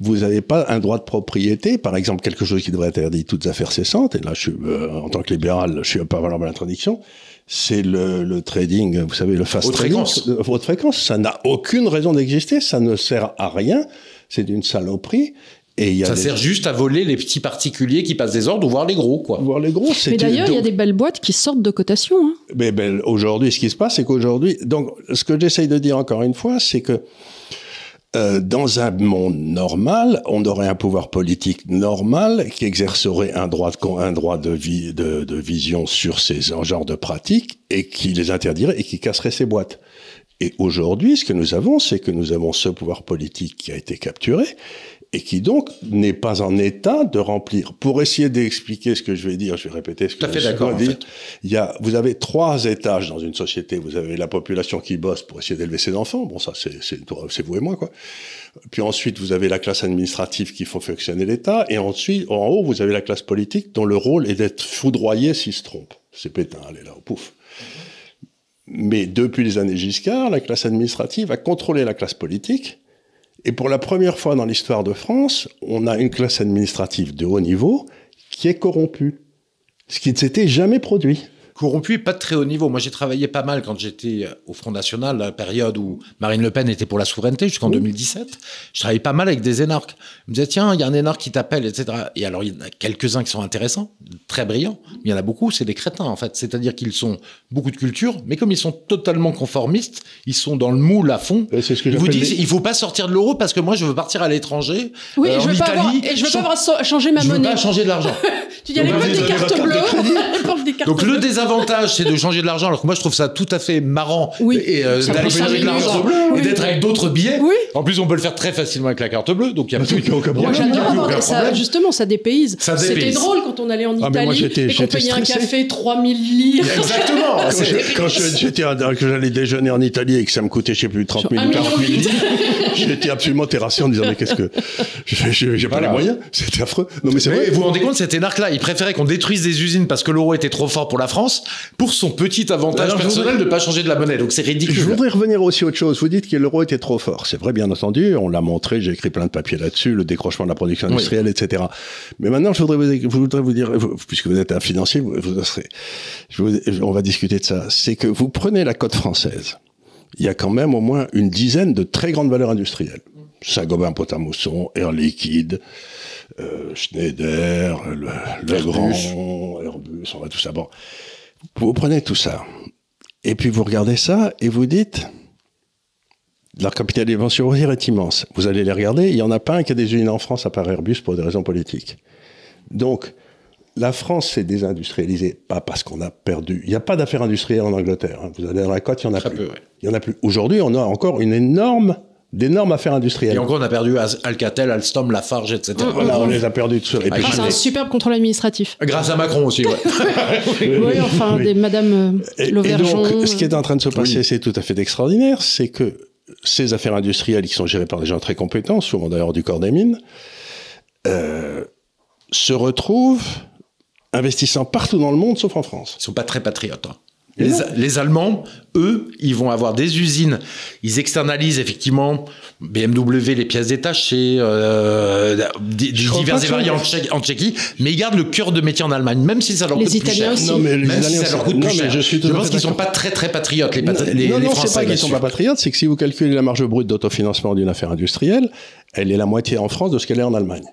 vous n'avez pas un droit de propriété, par exemple, quelque chose qui devrait être interdit toutes affaires cessantes. Et là, je suis, euh, en tant que libéral, je suis pas vraiment à l'introduction c'est le, trading, vous savez, le fast trading. Fréquence. Votre fréquence, ça n'a aucune raison d'exister, ça ne sert à rien, c'est d'une saloperie. Et y a ça sert juste à voler les petits particuliers qui passent des ordres ou voir les gros, quoi. Voir les gros, Mais d'ailleurs, il y a des belles boîtes qui sortent de cotation. Hein. Mais ben, aujourd'hui, ce qui se passe, c'est qu'aujourd'hui, donc, ce que j'essaye de dire encore une fois, c'est que euh, dans un monde normal, on aurait un pouvoir politique normal qui exercerait un droit de, un droit de, vie, de, de vision sur ces genres de pratiques et qui les interdirait et qui casserait ces boîtes. Et aujourd'hui, ce que nous avons, c'est que nous avons ce pouvoir politique qui a été capturé et qui donc n'est pas en état de remplir. Pour essayer d'expliquer ce que je vais dire, je vais répéter ce que je vais dire. Il y a, vous avez trois étages dans une société. Vous avez la population qui bosse pour essayer d'élever ses enfants. Bon, ça, c'est vous et moi, quoi. Puis ensuite, vous avez la classe administrative qui font fonctionner l'État. Et ensuite, en haut, vous avez la classe politique dont le rôle est d'être foudroyé s'il se trompe. C'est Pétain, allez là, pouf. Mais depuis les années Giscard, la classe administrative a contrôlé la classe politique Et pour la première fois dans l'histoire de France, on a une classe administrative de haut niveau qui est corrompue. Ce qui ne s'était jamais produit corrompu et pas de très haut niveau. Moi, j'ai travaillé pas mal quand j'étais euh, au Front National, la période où Marine Le Pen était pour la souveraineté jusqu'en 2017. Je travaillais pas mal avec des énarques. Je me disais, tiens, il y a un énarque qui t'appelle, etc. Et alors, il y en a quelques-uns qui sont intéressants, très brillants. Mais il y en a beaucoup, c'est des crétins, en fait. C'est-à-dire qu'ils sont beaucoup de culture, mais comme ils sont totalement conformistes, ils sont dans le moule à fond. C'est ce que ils vous disent, il faut pas sortir de l'euro parce que moi, je veux partir à l'étranger. Oui, euh, je veux pas avoir, et je veux pas avoir changé ma je monnaie. Je veux pas changer de l'argent. tu dis, a les des cartes bleues. Donc, le désavantage, c'est de changer de l'argent, alors que moi je trouve ça tout à fait marrant et euh, d'aller changer de l'argent et d'être avec d'autres billets. En plus, on peut le faire très facilement avec la carte bleue, donc il y a plus aucun problème. Justement, ça dépayse. C'était drôle quand on allait en ah, Italie et qu'on payait un café 3000 livres. Exactement. Quand j'étais que j'allais déjeuner en Italie et que ça me coûtait, je sais plus, 30 000 ou 40 000 livres, j'étais absolument terrassé en disant mais qu'est-ce que j'ai pas les moyens, c'était affreux. Non mais c'est vrai. Vous vous rendez compte, cet énarque-là, il préférait qu'on détruise des usines parce que l'euro était trop fort pour la France, pour son petit avantage personnel de ne pas changer de la monnaie. Donc c'est ridicule. Je voudrais revenir aussi à autre chose. Vous dites que l'euro était trop fort. C'est vrai, bien entendu. On l'a montré. J'ai écrit plein de papiers là-dessus, le décrochement de la production industrielle, etc. Mais maintenant, je voudrais vous, je voudrais vous dire, puisque vous êtes un financier, vous, serez, on va discuter de ça. C'est que vous prenez la côte française. Il y a quand même au moins une dizaine de très grandes valeurs industrielles. Saint-Gobain, Potamousson, Air Liquide, euh, Schneider, le, Legrand, Airbus, on va tout ça. Bon. Vous prenez tout ça, et puis vous regardez ça, et vous dites, leur capitalisation est immense. Vous allez les regarder, il n'y en a pas un qui a des usines en France à part Airbus pour des raisons politiques. Donc, la France s'est désindustrialisée, pas parce qu'on a perdu. Il n'y a pas d'affaires industrielles en Angleterre. Hein. Vous allez dans la côte, il n'y en a plus. Il y en a plus. Aujourd'hui, on a encore une énorme d'énormes affaires industrielles. Et encore, on a perdu Alcatel, Alstom, Lafarge, etc. Voilà, on les a perdus tous. Et puis, un superbe contrôle administratif. Grâce à Macron aussi, ouais. oui, enfin, des Madame euh, Lauvergeon. Et donc, ce qui est en train de se passer, c'est tout à fait extraordinaire, c'est que ces affaires industrielles qui sont gérées par des gens très compétents, souvent d'ailleurs du corps des mines, euh, se retrouvent investissant partout dans le monde, sauf en France. Ils sont pas très patriotes. Hein. Les, Allemands, eux, ils vont avoir des usines. Ils externalisent effectivement BMW, les pièces détachées, euh, divers et variés en, Tchéquie, mais ils gardent le cœur de métier en Allemagne, même si ça leur coûte plus cher. Non, mais les même si ça leur coûte plus cher. Je, pense qu'ils sont pas très très patriotes, les, les, non, les non, Français. pas qu'ils sont pas patriotes, c'est que si vous calculez la marge brute d'autofinancement d'une affaire industrielle, elle est la moitié en France de ce qu'elle est en Allemagne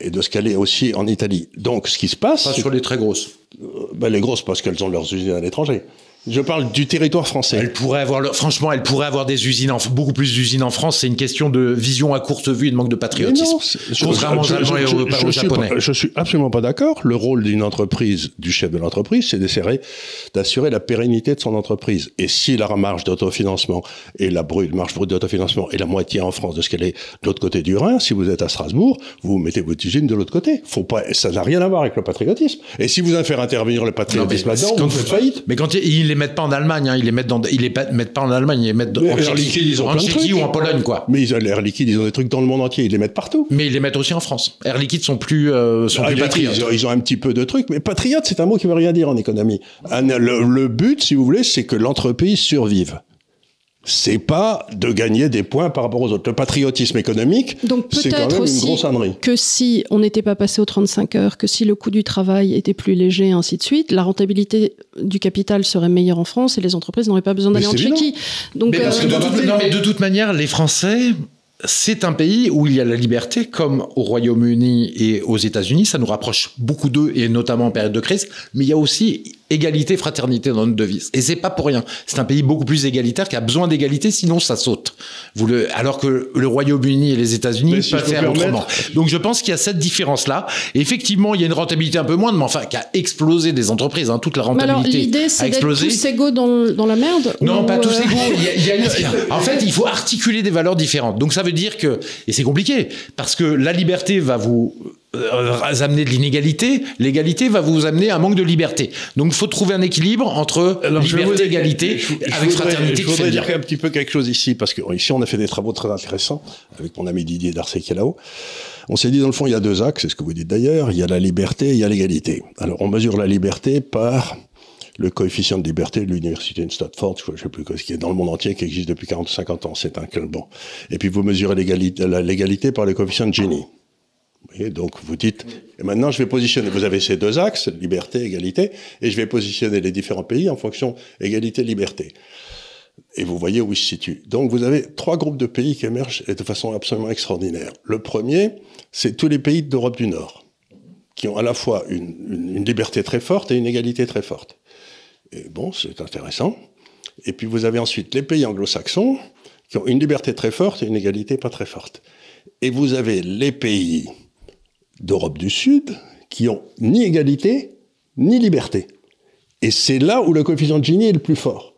et de ce qu'elle est aussi en Italie. Donc, ce qui se passe. Pas sur les très grosses. Euh, ben, les grosses, parce qu'elles ont leurs usines à l'étranger. Je parle du territoire français. Elle pourrait avoir, franchement, elle pourrait avoir des usines, en, beaucoup plus d'usines en France. C'est une question de vision à courte vue et de manque de patriotisme. Non, contrairement aux Allemands et aux, Japonais. je suis absolument pas d'accord. Le rôle d'une entreprise, du chef de l'entreprise, c'est d'essayer d'assurer la pérennité de son entreprise. Et si la marge d'autofinancement et la brute, marge brute d'autofinancement est la moitié en France de ce qu'elle est de l'autre côté du Rhin, si vous êtes à Strasbourg, vous mettez votre usine de l'autre côté. Faut pas, ça n'a rien à voir avec le patriotisme. Et si vous allez faire intervenir le patriotisme là-dedans, vous faites faillite. Mais quand il les mettent pas en Allemagne, hein. ils les mettent dans, ils les mettent pas en Allemagne, ils les mettent en Tchéquie, ils ont en Tchéquie ou en Pologne, quoi. Mais ils ont Air Liquide, ils ont des trucs dans le monde entier, ils les mettent partout. Mais ils les mettent aussi en France. Air Liquide sont plus, euh, sont plus patriotes. Ils ont, un petit peu de trucs, mais patriote, c'est un mot qui veut rien dire en économie. Le, le but, si vous voulez, c'est que l'entreprise survive c'est pas de gagner des points par rapport aux autres. Le patriotisme économique, c'est quand même une grosse ânerie. Que si on n'était pas passé aux 35 heures, que si le coût du travail était plus léger, ainsi de suite, la rentabilité du capital serait meilleure en France et les entreprises n'auraient pas besoin d'aller en Tchéquie. Donc, mais, parce que euh, mais de toute manière, les Français, c'est un pays où il y a la liberté, comme au Royaume-Uni et aux États-Unis. Ça nous rapproche beaucoup d'eux, et notamment en période de crise. Mais il y a aussi égalité, fraternité dans notre devise. Et c'est pas pour rien. C'est un pays beaucoup plus égalitaire qui a besoin d'égalité, sinon ça saute. Vous le, alors que le Royaume-Uni et les États-Unis peuvent faire autrement. Donc je pense qu'il y a cette différence-là. effectivement, il y a une rentabilité un peu moindre, mais enfin, qui a explosé des entreprises. Hein, toute la rentabilité l'idée, c'est d'être tous égaux dans, dans, la merde Non, pas tous euh, égaux. en fait, il faut articuler des valeurs différentes. Donc ça veut dire que, et c'est compliqué, parce que la liberté va vous amener de l'inégalité, l'égalité va vous amener à un manque de liberté. Donc il faut trouver un équilibre entre liberté et égalité avec fraternité. Je voudrais dire un petit peu quelque chose ici, parce que ici on a fait des travaux très intéressants avec mon ami Didier Darcey qui est là-haut. On s'est dit dans le fond il y a deux axes, c'est ce que vous dites d'ailleurs, il y a la liberté et il y a l'égalité. Alors on mesure la liberté par le coefficient de liberté de l'université de Stanford, je ne sais plus ce qui est dans le monde entier, qui existe depuis 40 50 ans. C'est un bon. Et puis vous mesurez l'égalité par le coefficient de Gini. Donc vous dites, et maintenant je vais positionner, vous avez ces deux axes, liberté, égalité, et je vais positionner les différents pays en fonction égalité, liberté. Et vous voyez où ils se situent. Donc vous avez trois groupes de pays qui émergent de façon absolument extraordinaire. Le premier, c'est tous les pays d'Europe du Nord, qui ont à la fois une, une, liberté très forte et une égalité très forte. Et bon, c'est intéressant. Et puis vous avez ensuite les pays anglo-saxons, qui ont une liberté très forte et une égalité pas très forte. Et vous avez les pays d'Europe du Sud qui ont ni égalité ni liberté. Et c'est là où le coefficient de Gini est le plus fort.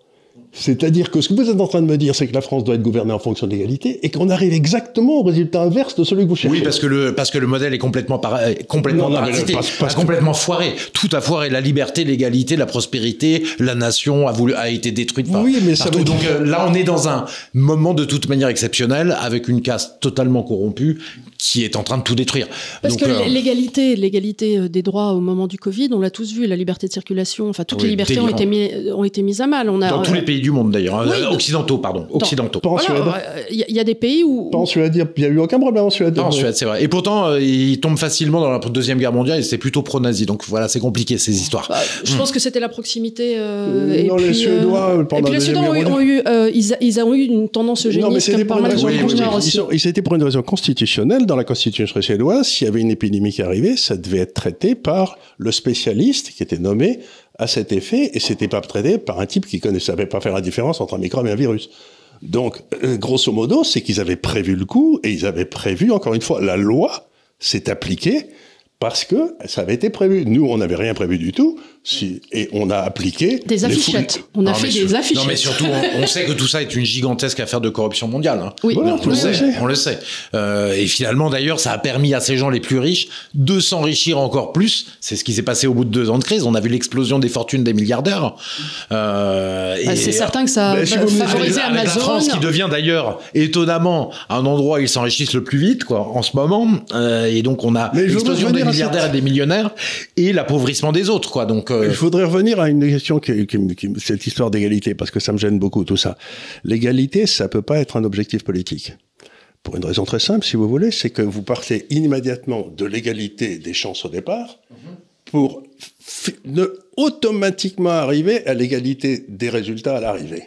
C'est-à-dire que ce que vous êtes en train de me dire, c'est que la France doit être gouvernée en fonction de l'égalité et qu'on arrive exactement au résultat inverse de celui que vous cherchez. Oui, parce que le, parce que le modèle est complètement, para, complètement non, parasité, complètement foiré. Tout a foiré. La liberté, l'égalité, la prospérité, la nation a, voulu, a été détruite par, oui, mais ça. Donc euh, là, on est dans un moment de toute manière exceptionnel avec une caste totalement corrompue qui est en train de tout détruire. Parce Donc, que euh, l'égalité, l'égalité euh, des droits au moment du Covid, on l'a tous vu, la liberté de circulation, enfin toutes oui, les libertés ont été, mis, ont été mises à mal. On a, dans tous les pays du monde d'ailleurs, hein, oui, occidentaux pardon, occidentaux. Pas en Suède. Il y, y, a des pays où. Pas en Suède, il n'y a eu aucun problème en Suède. Pas en Suède, c'est vrai. Et pourtant, euh, ils tombent facilement dans la deuxième guerre mondiale et c'est plutôt pro-nazi. Donc voilà, c'est compliqué ces histoires. Bah, je pense que c'était la proximité. Euh, et non, puis, les Suédois pendant et puis les Suédois ont, eu, euh, ils, ils, ont eu une tendance eugéniste de gens. C'était pour une raison constitutionnelle dans la constitution suédoise, s'il y avait une épidémie qui arrivait, ça devait être traité par le spécialiste qui était nommé à cet effet, et c'était pas traité par un type qui ne savait pas faire la différence entre un microbe et un virus. Donc, grosso modo, c'est qu'ils avaient prévu le coup, et ils avaient prévu, encore une fois, la loi s'est appliquée parce que ça avait été prévu. Nous, on n'avait rien prévu du tout, si, et on a appliqué des affichettes. On a non, fait des affichettes. Non, mais surtout, on, on, sait que tout ça est une gigantesque affaire de corruption mondiale. Hein. Oui, voilà, on, le sait, on le sait. Euh, et finalement, d'ailleurs, ça a permis à ces gens les plus riches de s'enrichir encore plus. C'est ce qui s'est passé au bout de deux ans de crise. On a vu l'explosion des fortunes des milliardaires. Euh, bah, c'est certain que ça a si favorisé Amazon. La France, qui devient d'ailleurs étonnamment un endroit où ils s'enrichissent le plus vite, quoi, en ce moment. Euh, et donc, on a l'explosion des milliardaires et des millionnaires et l'appauvrissement des autres, quoi. Donc, euh... je voudrais revenir à une question qui cette histoire d'égalité, parce que ça me gêne beaucoup tout ça. L'égalité, ça peut pas être un objectif politique. Pour une raison très simple, si vous voulez, c'est que vous partez immédiatement de l'égalité des chances au départ pour ne automatiquement arriver à l'égalité des résultats à l'arrivée.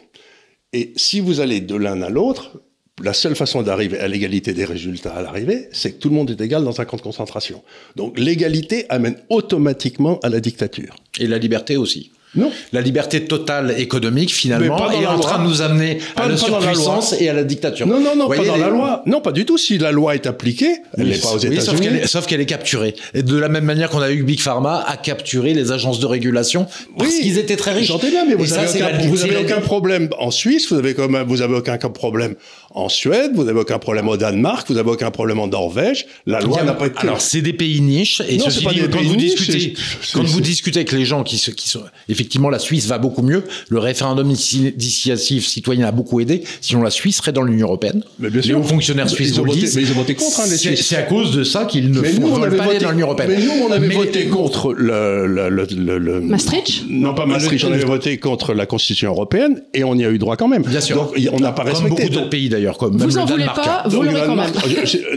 Et si vous allez de l'un à l'autre, la seule façon d'arriver à l'égalité des résultats à l'arrivée, c'est que tout le monde est égal dans un camp de concentration. Donc l'égalité amène automatiquement à la dictature. Et la liberté aussi. Non. La liberté totale économique, finalement, est en train de nous amener pas, à la surpuissance et à la dictature. Non, non, non, pas dans les... la loi. Non, pas du tout. Si la loi est appliquée, elle n'est pas aux États-Unis. Sauf, qu'elle est, capturée. Et de la même manière qu'on a eu Big Pharma a capturé les agences de régulation parce oui, qu'ils étaient très riches. J'entends bien, mais vous n'avez aucun, vous avez aucun problème en Suisse, vous avez, comme, vous avez aucun problème en Suède, vous n'avez aucun problème au Danemark, vous n'avez aucun problème en Norvège. La loi n'a pas été. Alors, c'est des pays niches. Et non, ceci dit, quand vous discutez, quand vous discutez avec les gens qui, qui sont, effectivement, la Suisse va beaucoup mieux. Le référendum d'initiative citoyenne a beaucoup aidé. Sinon, la Suisse serait dans l'Union européenne. Mais bien les sûr. hauts fonctionnaires suisses ils ont vous le voté, disent. mais ils ont voté contre hein, les Suisses. C'est à cause de ça qu'ils ne mais font, nous, on veulent avait pas voté, aller dans l'Union européenne. Mais nous, on avait Mais- voté contre le, le, le, le, le- Maastricht Non, pas Maastricht. On avait voté contre la Constitution européenne et on y a eu droit quand même. Bien sûr. Donc, on n'a pas Comme respecté. beaucoup d'autres pays d'ailleurs, comme Vous le en voulez Danemark. hein. pas, vous l'aurez quand même.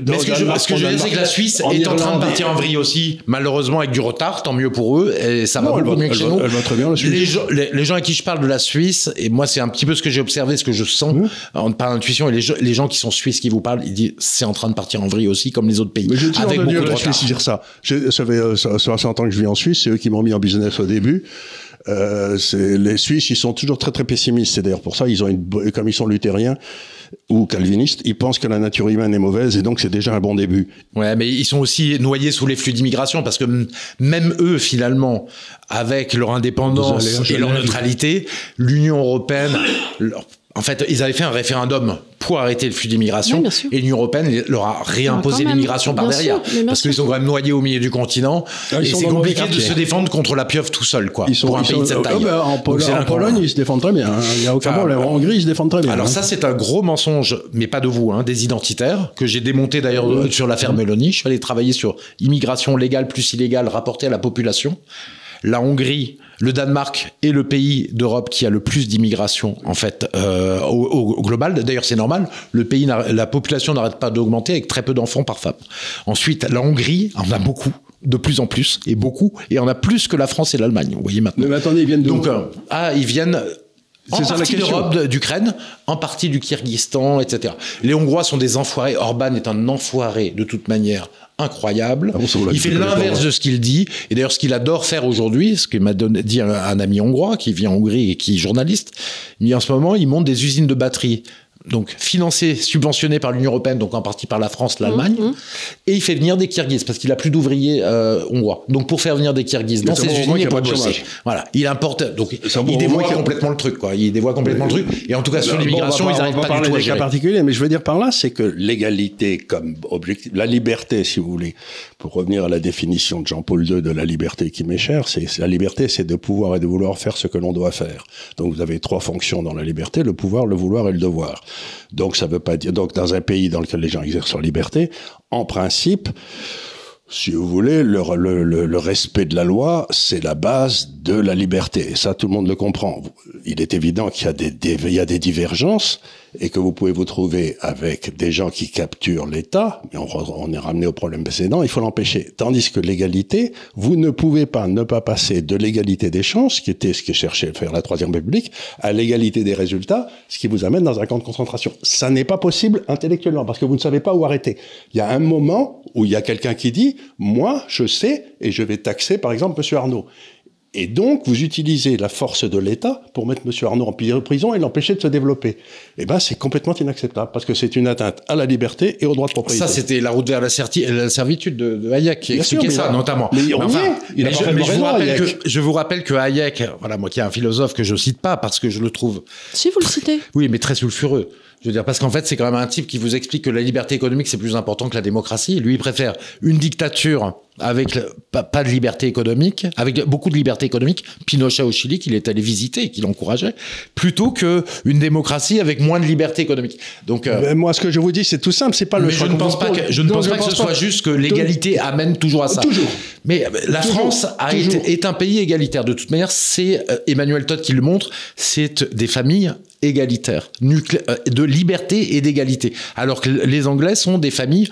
Mais ce que je, veux dire, c'est que la Suisse en est en train de partir en vrille aussi, malheureusement avec du retard, tant mieux pour eux, et ça va beaucoup mieux que chez nous. elle va très bien, la Suisse. Les gens, les, les gens à qui je parle de la Suisse, et moi c'est un petit peu ce que j'ai observé, ce que je sens Mmh. en- par intuition, et les, gens- les gens qui sont suisses qui vous parlent, ils disent c'est en train de partir en vrille aussi, comme les autres pays, Mais je tiens avec beaucoup de la retard. Suisse dire ça. Je- Ça fait euh, ça- 60 ans que je vis en Suisse, c'est eux qui m'ont mis en business au début. Euh, les Suisses, ils sont toujours très très pessimistes. C'est d'ailleurs pour ça, ils ont une, comme ils sont luthériens ou calvinistes, ils pensent que la nature humaine est mauvaise et donc c'est déjà un bon début. Ouais, mais ils sont aussi noyés sous les flux d'immigration parce que même eux, finalement, avec leur indépendance et leur neutralité, l'Union européenne, leur- en fait, ils avaient fait un référendum pour arrêter le flux d'immigration Oui, et l'Union européenne leur a réimposé Ah, l'immigration par Bien derrière sûr, parce qu'ils sont quand même noyés au milieu du continent Ah, et c'est compliqué de se défendre contre la pieuvre tout seul, quoi. Ils sont, pour un ils pays sont- de cette taille. Ah ben, en, Pologne, c'est en l'inconvénient. Pologne, ils se défendent très bien. hein. Il n'y a aucun Enfin, problème. En Hongrie, ils se défendent très bien. Alors hein. ça, c'est un gros mensonge, mais pas de vous, hein, des identitaires, que j'ai démonté d'ailleurs sur l'affaire Meloni. Je suis allé travailler sur immigration légale plus illégale rapportée à la population. la Hongrie, le Danemark est le pays d'Europe qui a le plus d'immigration en fait euh, au, global. D'ailleurs, c'est normal. Le pays, la population n'arrête pas d'augmenter avec très peu d'enfants par femme. Ensuite, la Hongrie en a beaucoup de plus en plus et beaucoup et on a plus que la France et l'Allemagne. Vous voyez maintenant. Mais attendez, ils viennent Donc, euh, ah, ils viennent en partie d'Europe, d'Ukraine, en partie du Kyrgyzstan, etc. Les Hongrois sont des enfoirés. Orban est un enfoiré de toute manière incroyable. Ah il fait l'inverse de ce qu'il dit. Et d'ailleurs, ce qu'il adore faire aujourd'hui, ce que m'a dit un, ami hongrois qui vit en Hongrie et qui est journaliste, il en ce moment, il monte des usines de batteries donc financé, subventionné par l'Union européenne, donc en partie par la France, l'Allemagne, mmh, mmh. et il fait venir des Kirghizes parce qu'il a plus d'ouvriers euh, hongrois. Donc pour faire venir des Kirghizes dans ses usines, il pas de bosser. Voilà, il importe. Donc il dévoie complètement le truc, quoi. Il dévoie complètement le truc. Et en tout cas sur l'immigration, ils n'arrivent pas, du tout à cas particuliers, mais je veux dire par là, c'est que l'égalité comme objectif, la liberté, si vous voulez, pour revenir à la définition de Jean-Paul II de la liberté qui m'est chère, c'est la liberté, c'est de pouvoir et de vouloir faire ce que l'on doit faire. Donc vous avez trois fonctions dans la liberté le pouvoir, le vouloir et le devoir. Donc ça veut pas dire donc dans un pays dans lequel les gens exercent leur liberté, en principe, si vous voulez, le, respect de la loi, c'est la base de la liberté. Et ça, tout le monde le comprend. Il est évident qu'il y a des divergences et que vous pouvez vous trouver avec des gens qui capturent l'État, mais on, est ramené au problème précédent, il faut l'empêcher. Tandis que l'égalité, vous ne pouvez pas ne pas passer de l'égalité des chances, qui était ce que cherchait à faire la Troisième République, à l'égalité des résultats, ce qui vous amène dans un camp de concentration. Ça n'est pas possible intellectuellement, parce que vous ne savez pas où arrêter. Il y a un moment où il y a quelqu'un qui dit, moi, je sais, et je vais taxer, par exemple, M. Arnaud. Et donc, vous utilisez la force de l'État pour mettre M. Arnaud en prison et l'empêcher de se développer. Eh ben, c'est complètement inacceptable parce que c'est une atteinte à la liberté et au droit de propriété. Ça, c'était la route vers la, servitude de, Hayek qui expliquait ça, notamment. Mais, enfin, je, vous rappelle que, je vous rappelle que Hayek, voilà, moi qui est un philosophe que je cite pas parce que je le trouve. Si vous le citez. Oui, mais très sulfureux. Je veux dire, parce qu'en fait, c'est quand même un type qui vous explique que la liberté économique, c'est plus important que la démocratie. Lui, il préfère une dictature avec pas, de liberté économique, avec beaucoup de liberté économique, Pinochet au Chili, qu'il est allé visiter et qu'il encourageait, plutôt que une démocratie avec moins de liberté économique. Donc, euh, moi, ce que je vous dis, c'est tout simple, c'est pas le. je ne pense pas que je ne pense pas que ce soit juste que l'égalité amène toujours à ça. Toujours. Mais euh, la France a été, est un pays égalitaire. De toute manière, c'est euh, Emmanuel Todd qui le montre. C'est des familles égalitaires, de liberté et d'égalité. Alors que les Anglais sont des familles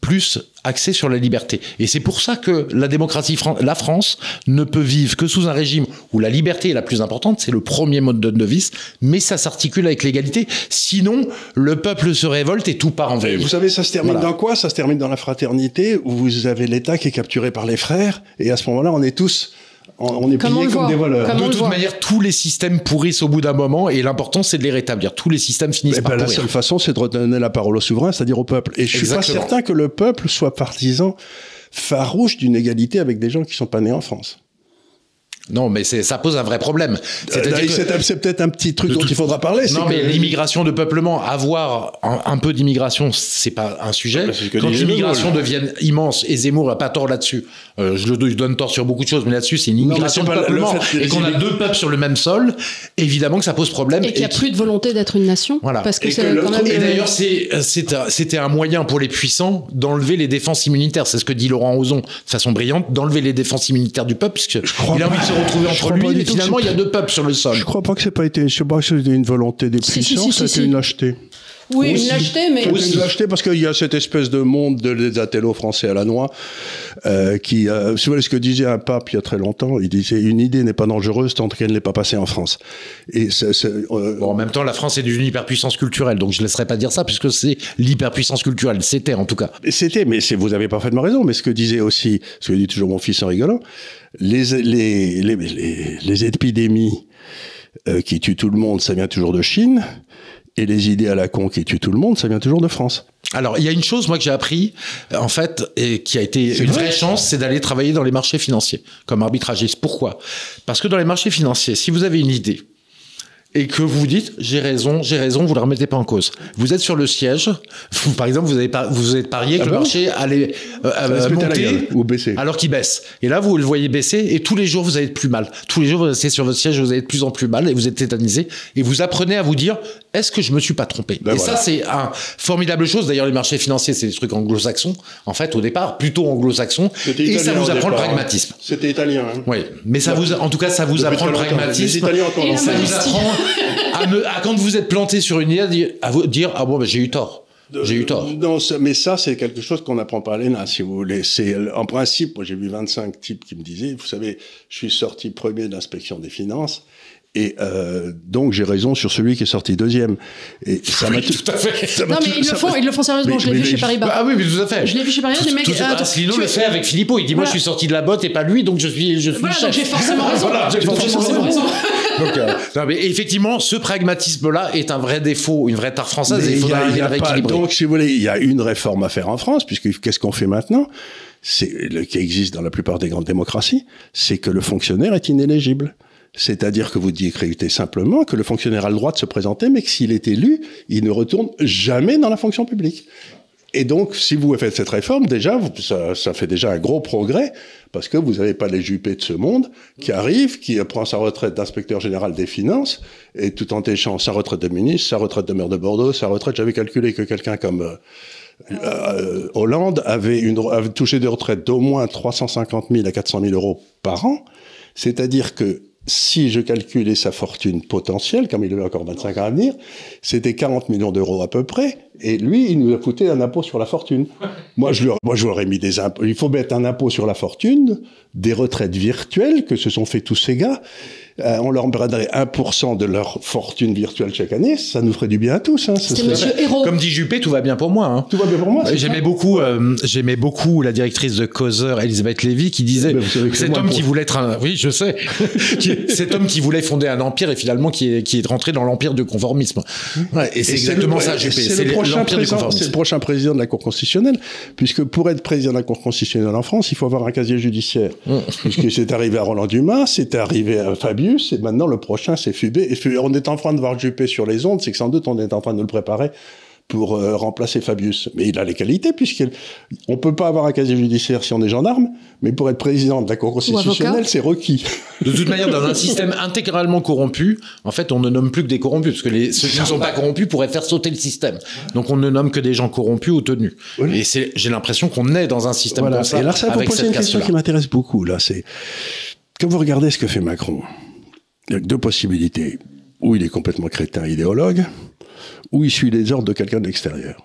plus axé sur la liberté. Et c'est pour ça que la démocratie, la France, ne peut vivre que sous un régime où la liberté est la plus importante, c'est le premier mode de devise, mais ça s'articule avec l'égalité. Sinon, le peuple se révolte et tout part en vrille. Vous savez, ça se termine dans quoi? Ça se termine dans la fraternité, où vous avez l'État qui est capturé par les frères, et à ce moment-là, on est tous on est pliés comme, des voleurs. de toute manière, tous les systèmes pourrissent au bout d'un moment et l'important, c'est de les rétablir. Tous les systèmes finissent eh par ben, pourrir. La seule façon, c'est de redonner la parole au souverain, c'est-à-dire au peuple. Et je suis pas certain que le peuple soit partisan farouche d'une égalité avec des gens qui sont pas nés en France. Non, mais ça pose un vrai problème. C'est peut-être un petit truc dont il faudra parler. Non, mais l'immigration de peuplement, avoir un, peu d'immigration, c'est pas un sujet. Quand l'immigration devient immense, et Zemmour n'a pas tort là-dessus, euh, je le donne tort sur beaucoup de choses, mais là-dessus, c'est une immigration de peuplement, et qu'on a deux peuples sur le même sol, évidemment que ça pose problème. Et qu'il n'y a plus de volonté d'être une nation. Voilà. Parce que et, d'ailleurs, c'était un moyen pour les puissants d'enlever les défenses immunitaires. C'est ce que dit Laurent Ozon de façon brillante, d'enlever les défenses immunitaires du peuple, a envie de se retrouver entre lui, mais finalement, il y a deux peuples sur le sol. Je crois pas que c'est pas été, je sais pas c'était une volonté des puissants, c'était une lâcheté. Oui, une lâcheté, mais. une lâcheté parce qu'il y a cette espèce de monde de les attellos français à la noix euh, qui, euh, vous voyez ce que disait un pape il y a très longtemps, il disait une idée n'est pas dangereuse tant qu'elle n'est pas passée en France. Et c'est, euh, bon, en même temps, la France est d'une hyperpuissance culturelle, donc je ne laisserai pas dire ça puisque c'est l'hyperpuissance culturelle. C'était en tout cas. C'était, mais vous avez parfaitement raison. Mais ce que disait aussi, ce que dit toujours mon fils en rigolant, les, les, les, les, les épidémies euh, qui tuent tout le monde, ça vient toujours de Chine. Et les idées à la con qui tuent tout le monde, ça vient toujours de France. Alors, il y a une chose, moi, que j'ai appris, en fait, et qui a été une vraie chance, c'est d'aller travailler dans les marchés financiers, comme arbitragiste. Pourquoi? Parce que dans les marchés financiers, si vous avez une idée, et que vous dites j'ai raison, j'ai raison, vous ne la remettez pas en cause. Vous êtes sur le siège, par exemple, vous avez vous êtes parié que ah le marché allait euh, monter ou baisser. alors qu'il baisse. Et là, vous le voyez baisser et tous les jours, vous allez être plus mal. Tous les jours, vous restez sur votre siège, vous allez être de plus en plus mal et vous êtes tétanisé et vous apprenez à vous dire est-ce que je me suis pas trompé Ben Et voilà. ça, c'est un formidable chose. D'ailleurs, les marchés financiers, c'est des trucs anglo-saxons. En fait, au départ, plutôt anglo-saxons. C'était Et ça italien vous apprend le hein. pragmatisme. C'était italien. hein. Oui, mais ça vous, en tout cas, ça vous Depuis apprend le très longtemps. Les pragmatisme. Italiens Ça vous apprend à, quand vous êtes planté sur une idée, à vous dire ah bon, ben, j'ai eu tort. J'ai eu tort. Non, mais ça, c'est quelque chose qu'on n'apprend pas à l'ENA, si vous voulez. C'est, en principe, moi, j'ai vu 25 types qui me disaient, vous savez, je suis sorti premier de l'inspection des finances, et euh, donc j'ai raison sur celui qui est sorti deuxième. Et ça m'a Oui, tout à fait. ça Non, mais ils le font, ils le font sérieusement. Mais- je l'ai mais- vu chez mais- Paribas. Ah oui, mais tout à fait. Je l'ai vu chez Paribas, des mecs. Tout- ah, Asselineau le fait avec Philippot. Il dit Moi, je suis sorti de la botte et pas lui, donc je suis, je suis Voilà, donc j'ai forcément raison. Voilà, j'ai Donc, forcément raison. raison. Donc, euh, non, mais effectivement, ce pragmatisme-là est un vrai défaut, une vraie tare française. Mais et il il y faudra a- il y a pas- donc, si vous voulez, il y a une réforme à faire en France, puisque qu'est-ce qu'on fait maintenant? C'est le qui existe dans la plupart des grandes démocraties, c'est que le fonctionnaire est inéligible. C'est-à-dire que vous décrétez simplement que le fonctionnaire a le droit de se présenter, mais que s'il est élu, il ne retourne jamais dans la fonction publique. Et donc, si vous faites cette réforme, déjà, ça, fait déjà un gros progrès, parce que vous n'avez pas les Juppé de ce monde qui arrive, qui prend sa retraite d'inspecteur général des finances, et tout en échant sa retraite de ministre, sa retraite de maire de Bordeaux, sa retraite, j'avais calculé que quelqu'un comme euh, euh, Hollande avait, avait touché des retraites d'au moins 350 000 à 400 000 euros par an. C'est-à-dire que si je calculais sa fortune potentielle, comme il avait encore 25 ans à venir, c'était 40 millions d'euros à peu près. Et lui, il nous a coûté un impôt sur la fortune. Moi, je lui, moi, je lui aurais mis des impôts. Il faut mettre un impôt sur la fortune, des retraites virtuelles que se sont fait tous ces gars. Euh, on leur prendrait 1% de leur fortune virtuelle chaque année. Ça nous ferait du bien à tous. Hein. Ce C'était serait- Monsieur Hérault. Comme dit Juppé, tout va bien pour moi. hein. Tout va bien pour moi. J'aimais beaucoup, euh, j'aimais beaucoup la directrice de Causeur, Elisabeth Lévy, qui disait que c'est cet homme qui voulait être un, oui, je sais, Qui- cet homme qui voulait fonder un empire et finalement qui est, qui est rentré dans l'empire du conformisme. Ouais, et c'est exactement le- ça, Juppé. C'est le, prochain président- c'est le prochain président de la Cour constitutionnelle, puisque pour être président de la Cour constitutionnelle en France, il faut avoir un casier judiciaire. Mm. puisque c'est arrivé à Roland Dumas, c'est arrivé à Fabius, et maintenant le prochain c'est Fubé. Et on est en train de voir Juppé sur les ondes, c'est que sans doute on est en train de le préparer pour euh, remplacer Fabius. Mais il a les qualités, puisqu'on peut pas avoir un casier judiciaire si on est gendarme, mais pour être président de la Cour constitutionnelle, c'est requis. De toute manière, dans un système intégralement corrompu, en fait, on ne nomme plus que des corrompus, parce que les, ceux qui ne sont pas corrompus pourraient faire sauter le système. Donc, on ne nomme que des gens corrompus ou tenus. Et c'est, j'ai l'impression qu'on est dans un système Voilà. comme ça, Et alors ça vous cette une question qui m'intéresse beaucoup là. C'est quand vous regardez ce que fait Macron, il y a deux possibilités. Ou il est complètement crétin idéologue, ou il suit les ordres de quelqu'un de l'extérieur.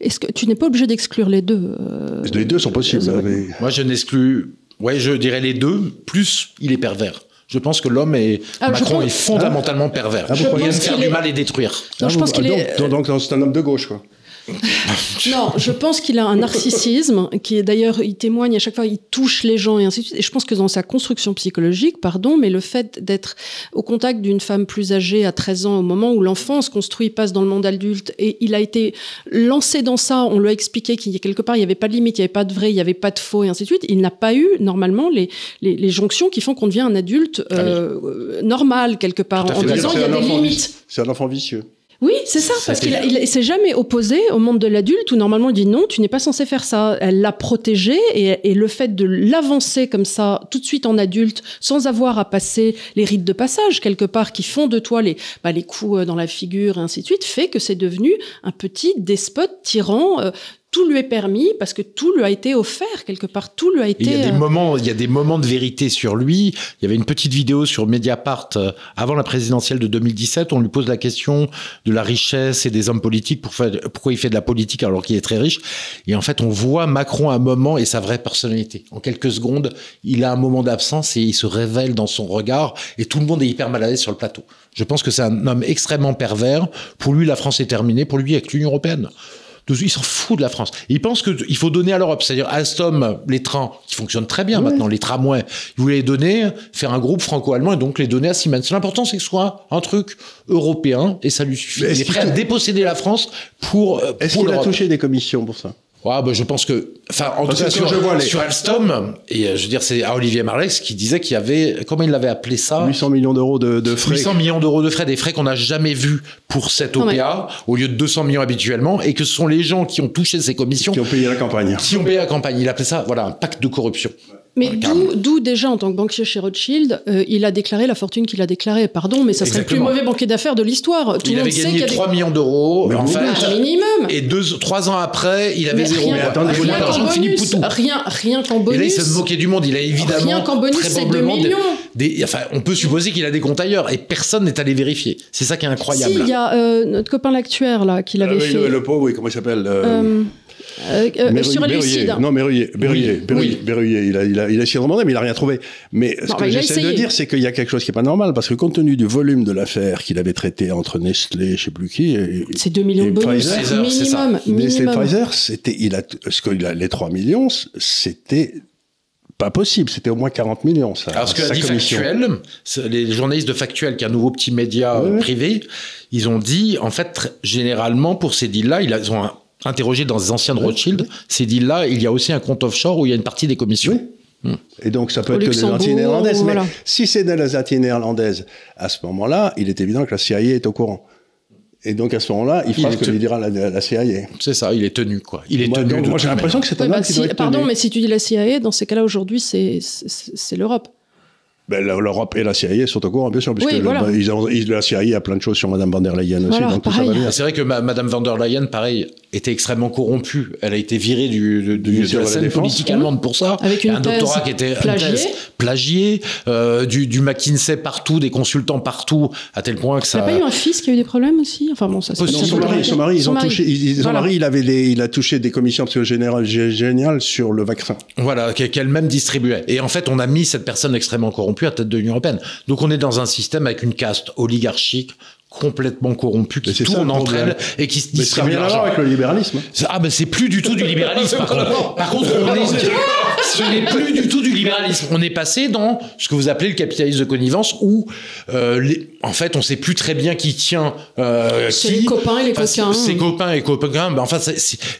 Est-ce que tu n'es pas obligé d'exclure les deux euh, Les deux sont possibles. mais- Moi, je n'exclus, ouais, je dirais les deux, plus il est pervers. Je pense que l'homme est, Ah, Macron pense- est fondamentalement pervers. Ah, vous il aime faire du mal et détruire. Non, je Ah, pense qu'il donc, est. donc, donc, c'est un homme de gauche, quoi. Non, je pense qu'il a un narcissisme qui est d'ailleurs, il témoigne à chaque fois, il touche les gens et ainsi de suite. Et je pense que dans sa construction psychologique, pardon, mais le fait d'être au contact d'une femme plus âgée à 13 ans, au moment où l'enfant se construit, passe dans le monde adulte, et il a été lancé dans ça, on lui a expliqué qu'il y a quelque part, il n'y avait pas de limite, il n'y avait pas de vrai, il n'y avait pas de faux et ainsi de suite. Il n'a pas eu, normalement, les, les, les jonctions qui font qu'on devient un adulte euh, euh, normal, quelque part, en disant il y a des limites. C'est un enfant vicieux. Oui, c'est ça, parce qu'il il s'est jamais opposé au monde de l'adulte où normalement il dit non, tu n'es pas censé faire ça. Elle l'a protégé et, et le fait de l'avancer comme ça tout de suite en adulte sans avoir à passer les rites de passage quelque part qui font de toi les, bah, les coups euh, dans la figure et ainsi de suite fait que c'est devenu un petit despote tyran. euh, tout lui est permis parce que tout lui a été offert quelque part, tout lui a Et été. il y a des euh, moments, il y a des moments de vérité sur lui. Il y avait une petite vidéo sur Mediapart euh, avant la présidentielle de 2017. On lui pose la question de la richesse et des hommes politiques. Pour faire- pourquoi il fait de la politique alors qu'il est très riche Et en fait, on voit Macron à un moment et sa vraie personnalité. En quelques secondes, il a un moment d'absence et il se révèle dans son regard. Et tout le monde est hyper mal à l'aise sur le plateau. Je pense que c'est un homme extrêmement pervers. Pour lui, la France est terminée. Pour lui, avec l'Union européenne. Il s'en fout de la France. Il pense qu'il faut donner à l'Europe. C'est-à-dire, Alstom, les trains, qui fonctionnent très bien maintenant, les tramways, il voulait les donner, faire un groupe franco-allemand et donc les donner à Siemens. L'important, c'est que ce soit un truc européen et ça lui suffit. Il est prêt à déposséder la France pour, euh, Est-ce qu'il a touché des commissions pour ça? Ouais, bah, je pense que, enfin, en tout cas, sur, je vois les- sur Alstom, et euh, je veux dire, c'est à Olivier Marlex qui disait qu'il y avait, comment il l'avait appelé ça? 800 millions d'euros de, de frais. 800 millions d'euros de frais, des frais qu'on n'a jamais vus pour cette OPA, au lieu de 200 millions habituellement, et que ce sont les gens qui ont touché ces commissions qui ont payé la campagne. qui ont payé la campagne. Il appelait ça, voilà, un pacte de corruption. Mais d'où déjà, en tant que banquier chez Rothschild, euh, il a déclaré la fortune qu'il a déclarée. Pardon, mais ça serait le plus mauvais banquier d'affaires de l'histoire. il avait gagné 3 millions d'euros, en fait. minimum. Et deux, trois ans après, il avait zéro. Rien, attendez, rien qu'en bonus, rien, rien qu'en bonus. Et là, il se moquait du monde. Il a évidemment. Rien qu'en bonus, c'est 2 millions. Des, enfin, on peut supposer qu'il a des comptes ailleurs et personne n'est allé vérifier. C'est ça qui est incroyable. Si, il y a euh, notre copain l'actuaire, là, qui l'avait ah, fait. Le, le pauvre, oui, comment il s'appelle euh... Euh, euh, sur. Non, Berruyer. Berruyer. Oui. Berruyer. Il, a, il, a, il a essayé de demander, mais il n'a rien trouvé. Mais ce que j'essaie de dire, c'est qu'il y a quelque chose qui n'est pas normal, parce que compte tenu du volume de l'affaire qu'il avait traité entre Nestlé, je sais plus qui, c'est 2 millions de bonus Pfizer, minimum. Nestlé Pfizer, c'était, il a, ce que a, les 3 millions, c'était pas possible, c'était au moins 40 millions. Ça, Alors ce que a dit Factuel, les journalistes de Factuel, qui est un nouveau petit média privé, ils ont dit, en fait, généralement, pour ces deals-là, ils ont un, interrogé dans les anciens de Rothschild, c'est dit là, il y a aussi un compte offshore où il y a une partie des commissions. Hmm. Et donc, ça peut être que des néerlandaises. Mais si c'est des Antilles néerlandaises, à ce moment-là, il est évident que la CIA est au courant. Et donc, à ce moment-là, il fera ce que lui dira la, CIA. C'est ça, il est tenu, quoi. Il est tenu. moi, j'ai l'impression que c'est un bah, qui Pardon, mais si tu dis la CIA, dans ces cas-là, aujourd'hui, c'est l'Europe. Ben, L'Europe et la CIA sont au courant, bien sûr, puisque ils ont, la CIA a plein de choses sur Mme van der Leyen aussi. C'est vrai que Mme van der Leyen, pareil, était extrêmement corrompue. Elle a été virée du, du, de la scène politique allemande pour ça. Avec une un doctorat qui était plagié, plagié euh, du, du, McKinsey partout, des consultants partout, à tel point que ça. Il n'y a pas eu un fils qui a eu des problèmes aussi? Enfin bon, ça. Non, son, mari, son mari, ils ont touché. son mari, il avait il a touché des commissions générales géniales sur le vaccin. Voilà, qu'elle-même distribuait. Et en fait, on a mis cette personne extrêmement corrompue à tête de l'Union européenne. Donc on est dans un système avec une caste oligarchique complètement corrompu qui tourne entre elles et qui se distribue l'argent. avec le libéralisme. Ah ben c'est plus du tout du libéralisme par contre. Par contre, on est, ce n'est plus du tout du libéralisme. On est passé dans ce que vous appelez le capitalisme de connivence où euh, les, en fait on sait plus très bien qui tient euh, C'est les copains et les coquins. Ses copains et copains. Ben, enfin,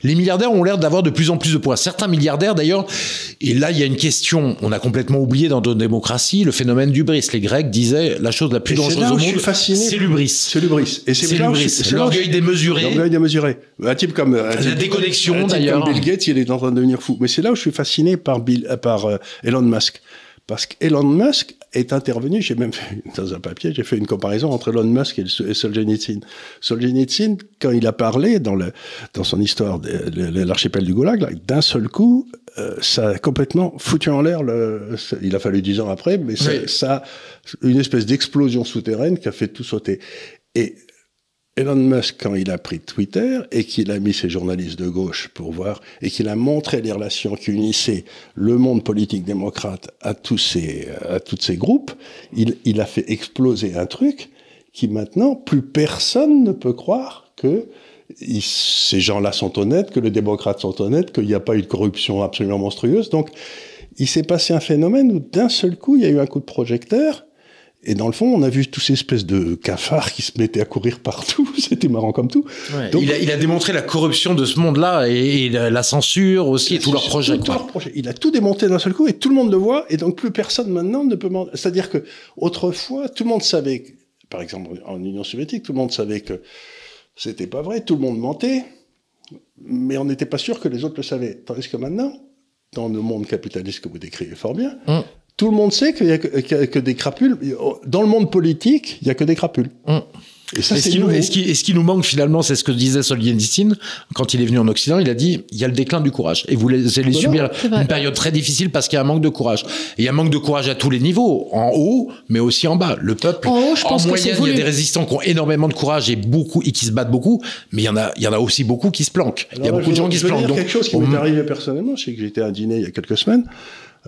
les milliardaires ont l'air d'avoir de plus en plus de poids. Certains milliardaires d'ailleurs. Et là il y a une question. On a complètement oublié dans nos démocraties le phénomène du bris. Les Grecs disaient la chose la plus dangereuse au monde, c'est l'ubris. C'est l'ubris. Et c'est l'orgueil démesuré. L'orgueil démesuré. Un type comme un la déconnexion d'ailleurs. Bill Gates, il est en train de devenir fou. Mais c'est là où je suis fasciné par Bill, par euh, Elon Musk. Parce qu'Elon Musk est intervenu, j'ai même fait, dans un papier, j'ai fait une comparaison entre Elon Musk et, Solzhenitsyn. Solzhenitsyn, quand il a parlé dans, le, dans son histoire de, l'archipel du Goulag, d'un seul coup, euh, ça a complètement foutu en l'air, le, il a fallu dix ans après, mais ça, ça, une espèce d'explosion souterraine qui a fait tout sauter. Et Elon Musk, quand il a pris Twitter et qu'il a mis ses journalistes de gauche pour voir et qu'il a montré les relations qui unissaient le monde politique démocrate à tous ces, à tous ces groupes, il, il a fait exploser un truc qui maintenant, plus personne ne peut croire que ces gens-là sont honnêtes, que les démocrates sont honnêtes, qu'il n'y a pas eu de corruption absolument monstrueuse. Donc, il s'est passé un phénomène où d'un seul coup, il y a eu un coup de projecteur et dans le fond, on a vu tous ces espèces de cafards qui se mettaient à courir partout. C'était marrant comme tout. Donc, il, a, il, a, démontré la corruption de ce monde-là et, la, censure aussi et tous leurs projets. Tout leur projet. Il a tout démonté d'un seul coup et tout le monde le voit. Et donc plus personne maintenant ne peut. C'est-à-dire que autrefois, tout le monde savait, par exemple en Union soviétique, tout le monde savait que c'était pas vrai. Tout le monde mentait, mais on n'était pas sûr que les autres le savaient. Tandis que maintenant, dans le monde capitaliste que vous décrivez fort bien, hum tout le monde sait qu'il n'y a, que des crapules. Dans le monde politique, il n'y a que des crapules. Hum. Et, ça, ce, qui nous, ce, qui, nous manque finalement, c'est ce que disait Solzhenitsyn quand il est venu en Occident. Il a dit il y a le déclin du courage et vous allez subir une période très difficile parce qu'il y a un manque de courage. Et il y a un manque de courage à tous les niveaux, en haut, mais aussi en bas. Le peuple, en, haut, je pense moyenne, il y a des résistants qui ont énormément de courage et beaucoup et qui se battent beaucoup, mais il y en a, il y en a aussi beaucoup qui se planquent. il y a beaucoup de gens qui se planquent. Donc, quelque chose qui m'est arrivé personnellement, c'est que j'étais à un dîner il y a quelques semaines.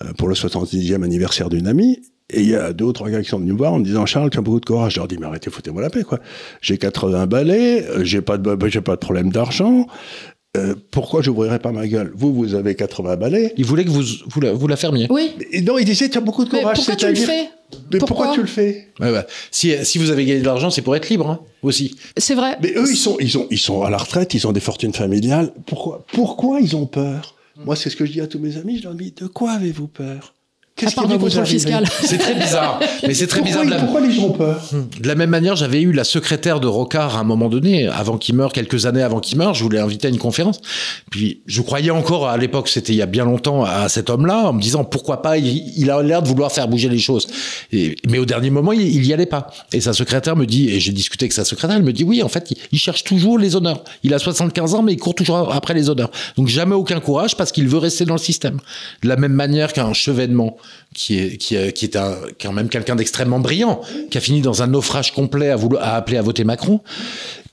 Euh, pour le 70e anniversaire d'une amie. Et il y a deux ou trois gars qui sont venus me voir en me disant Charles, tu as beaucoup de courage. Je leur dis mais arrêtez, foutez-moi la paix quoi. J'ai 80 balais, euh, j'ai pas de j'ai pas de problème d'argent. Euh, pourquoi j'ouvrirais pas ma gueule? Vous, vous avez 80 balais. Il voulait que vous vous la, vous la fermiez. Oui. Et non, il disait tu as beaucoup de courage. Mais pourquoi tu le fais? Mais pourquoi, tu le fais? Ouais. Si, si vous avez gagné de l'argent, c'est pour être libre hein, aussi. C'est vrai. Mais eux, ils sont, ils, ont, ils sont à la retraite, ils ont des fortunes familiales. Pourquoi, pourquoi ils ont peur? Moi, c'est ce que je dis à tous mes amis. Je leur dis de quoi avez-vous peur? À part du contrôle fiscal. C'est très bizarre. Mais c'est très pourquoi, bizarre. De la, pourquoi les gens ont peur? De la même manière, j'avais eu la secrétaire de Rocard à un moment donné, avant qu'il meure, quelques années avant qu'il meure. Je voulais inviter à une conférence. Puis je croyais encore à l'époque, c'était il y a bien longtemps, à cet homme-là, en me disant pourquoi pas. Il, il a l'air de vouloir faire bouger les choses. Et, mais au dernier moment, il, il y allait pas. Et sa secrétaire me dit, et j'ai discuté avec sa secrétaire, elle me dit oui, en fait, il, il cherche toujours les honneurs. Il a 75 ans, mais il court toujours après les honneurs. Donc jamais aucun courage parce qu'il veut rester dans le système. De la même manière qu'un chevènement qui est qui est, un, quand même quelqu'un d'extrêmement brillant, qui a fini dans un naufrage complet à, à appeler à voter Macron.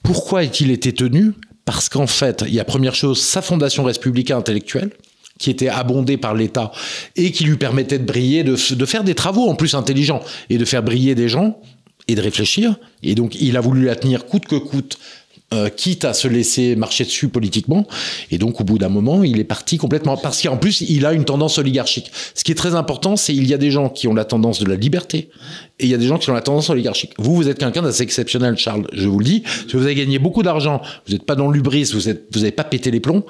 Pourquoi est-il été tenu? Parce qu'en fait, il y a première chose, sa fondation républicaine intellectuelle, qui était abondée par l'État et qui lui permettait de briller, de, de faire des travaux en plus intelligents et de faire briller des gens et de réfléchir. Et donc, il a voulu la tenir coûte que coûte euh, quitte à se laisser marcher dessus politiquement. Et donc, au bout d'un moment, il est parti complètement. Parce qu'en plus, il a une tendance oligarchique. Ce qui est très important, c'est qu'il y a des gens qui ont la tendance de la liberté et il y a des gens qui ont la tendance oligarchique. Vous, vous êtes quelqu'un d'assez exceptionnel, Charles, je vous le dis. Parce que vous avez gagné beaucoup d'argent, vous n'êtes pas dans l'ubris, vous n'avez pas pété les plombs.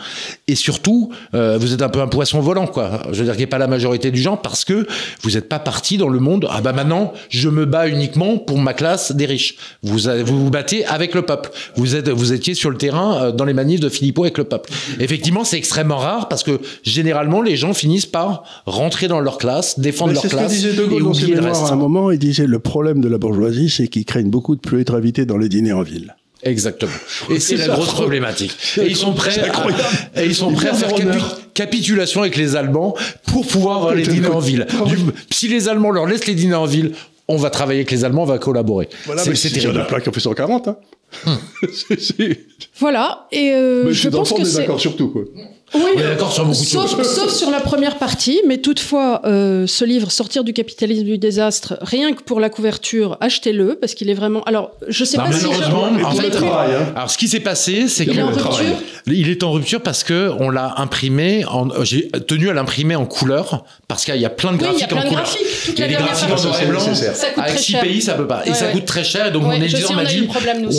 Et surtout, euh, vous êtes un peu un poisson volant, quoi. Je veux dire qu'il n'y a pas la majorité du genre parce que vous n'êtes pas parti dans le monde. Ah bah maintenant, je me bats uniquement pour ma classe des riches. Vous vous, vous battez avec le peuple. Vous êtes vous étiez sur le terrain euh, dans les manifs de Philippot avec le peuple. Effectivement, c'est extrêmement rare parce que généralement les gens finissent par rentrer dans leur classe, défendre Mais leur C'est ce que classe disait De Gaulle dans ses mémoires à un moment. Il disait le problème de la bourgeoisie, c'est qu'ils craignent beaucoup de plus être invités dans les dîners en ville. Exactement. Et c'est la grosse problématique. Et ils sont prêts à, et ils sont prêts à faire capi- capitulation avec les Allemands pour pouvoir avoir les dîners en ville. Du- si les Allemands leur laissent les dîners en ville, on va travailler avec les Allemands, on va collaborer. Voilà, c'est mais c'est c'est- il y en terrible. a plein qui ont fait 140. Hein. C'est- Voilà. Et euh, je pense que est c'est. d'accord sur tout. Quoi. Oui, On est d'accord sur beaucoup de sauf, choses. sauf sur la première partie, mais toutefois, euh, ce livre, Sortir du capitalisme du désastre, rien que pour la couverture, achetez-le, parce qu'il est vraiment. Alors, je sais Non, pas si. malheureusement, je- en fait, travail, hein. Alors, ce qui s'est passé, c'est Il que est en rupture? Il est en rupture parce que on l'a imprimé. En, euh, j'ai tenu à l'imprimer en couleur parce qu'il y a plein de Oui, il y a graphiques plein en de couleur. graphiques. Toute Il y a des graphiques en noir et blanc. Avec très six cher. pays, ça peut pas. Et ça ouais. coûte très cher. Donc Ouais, mon éditeur m'a dit,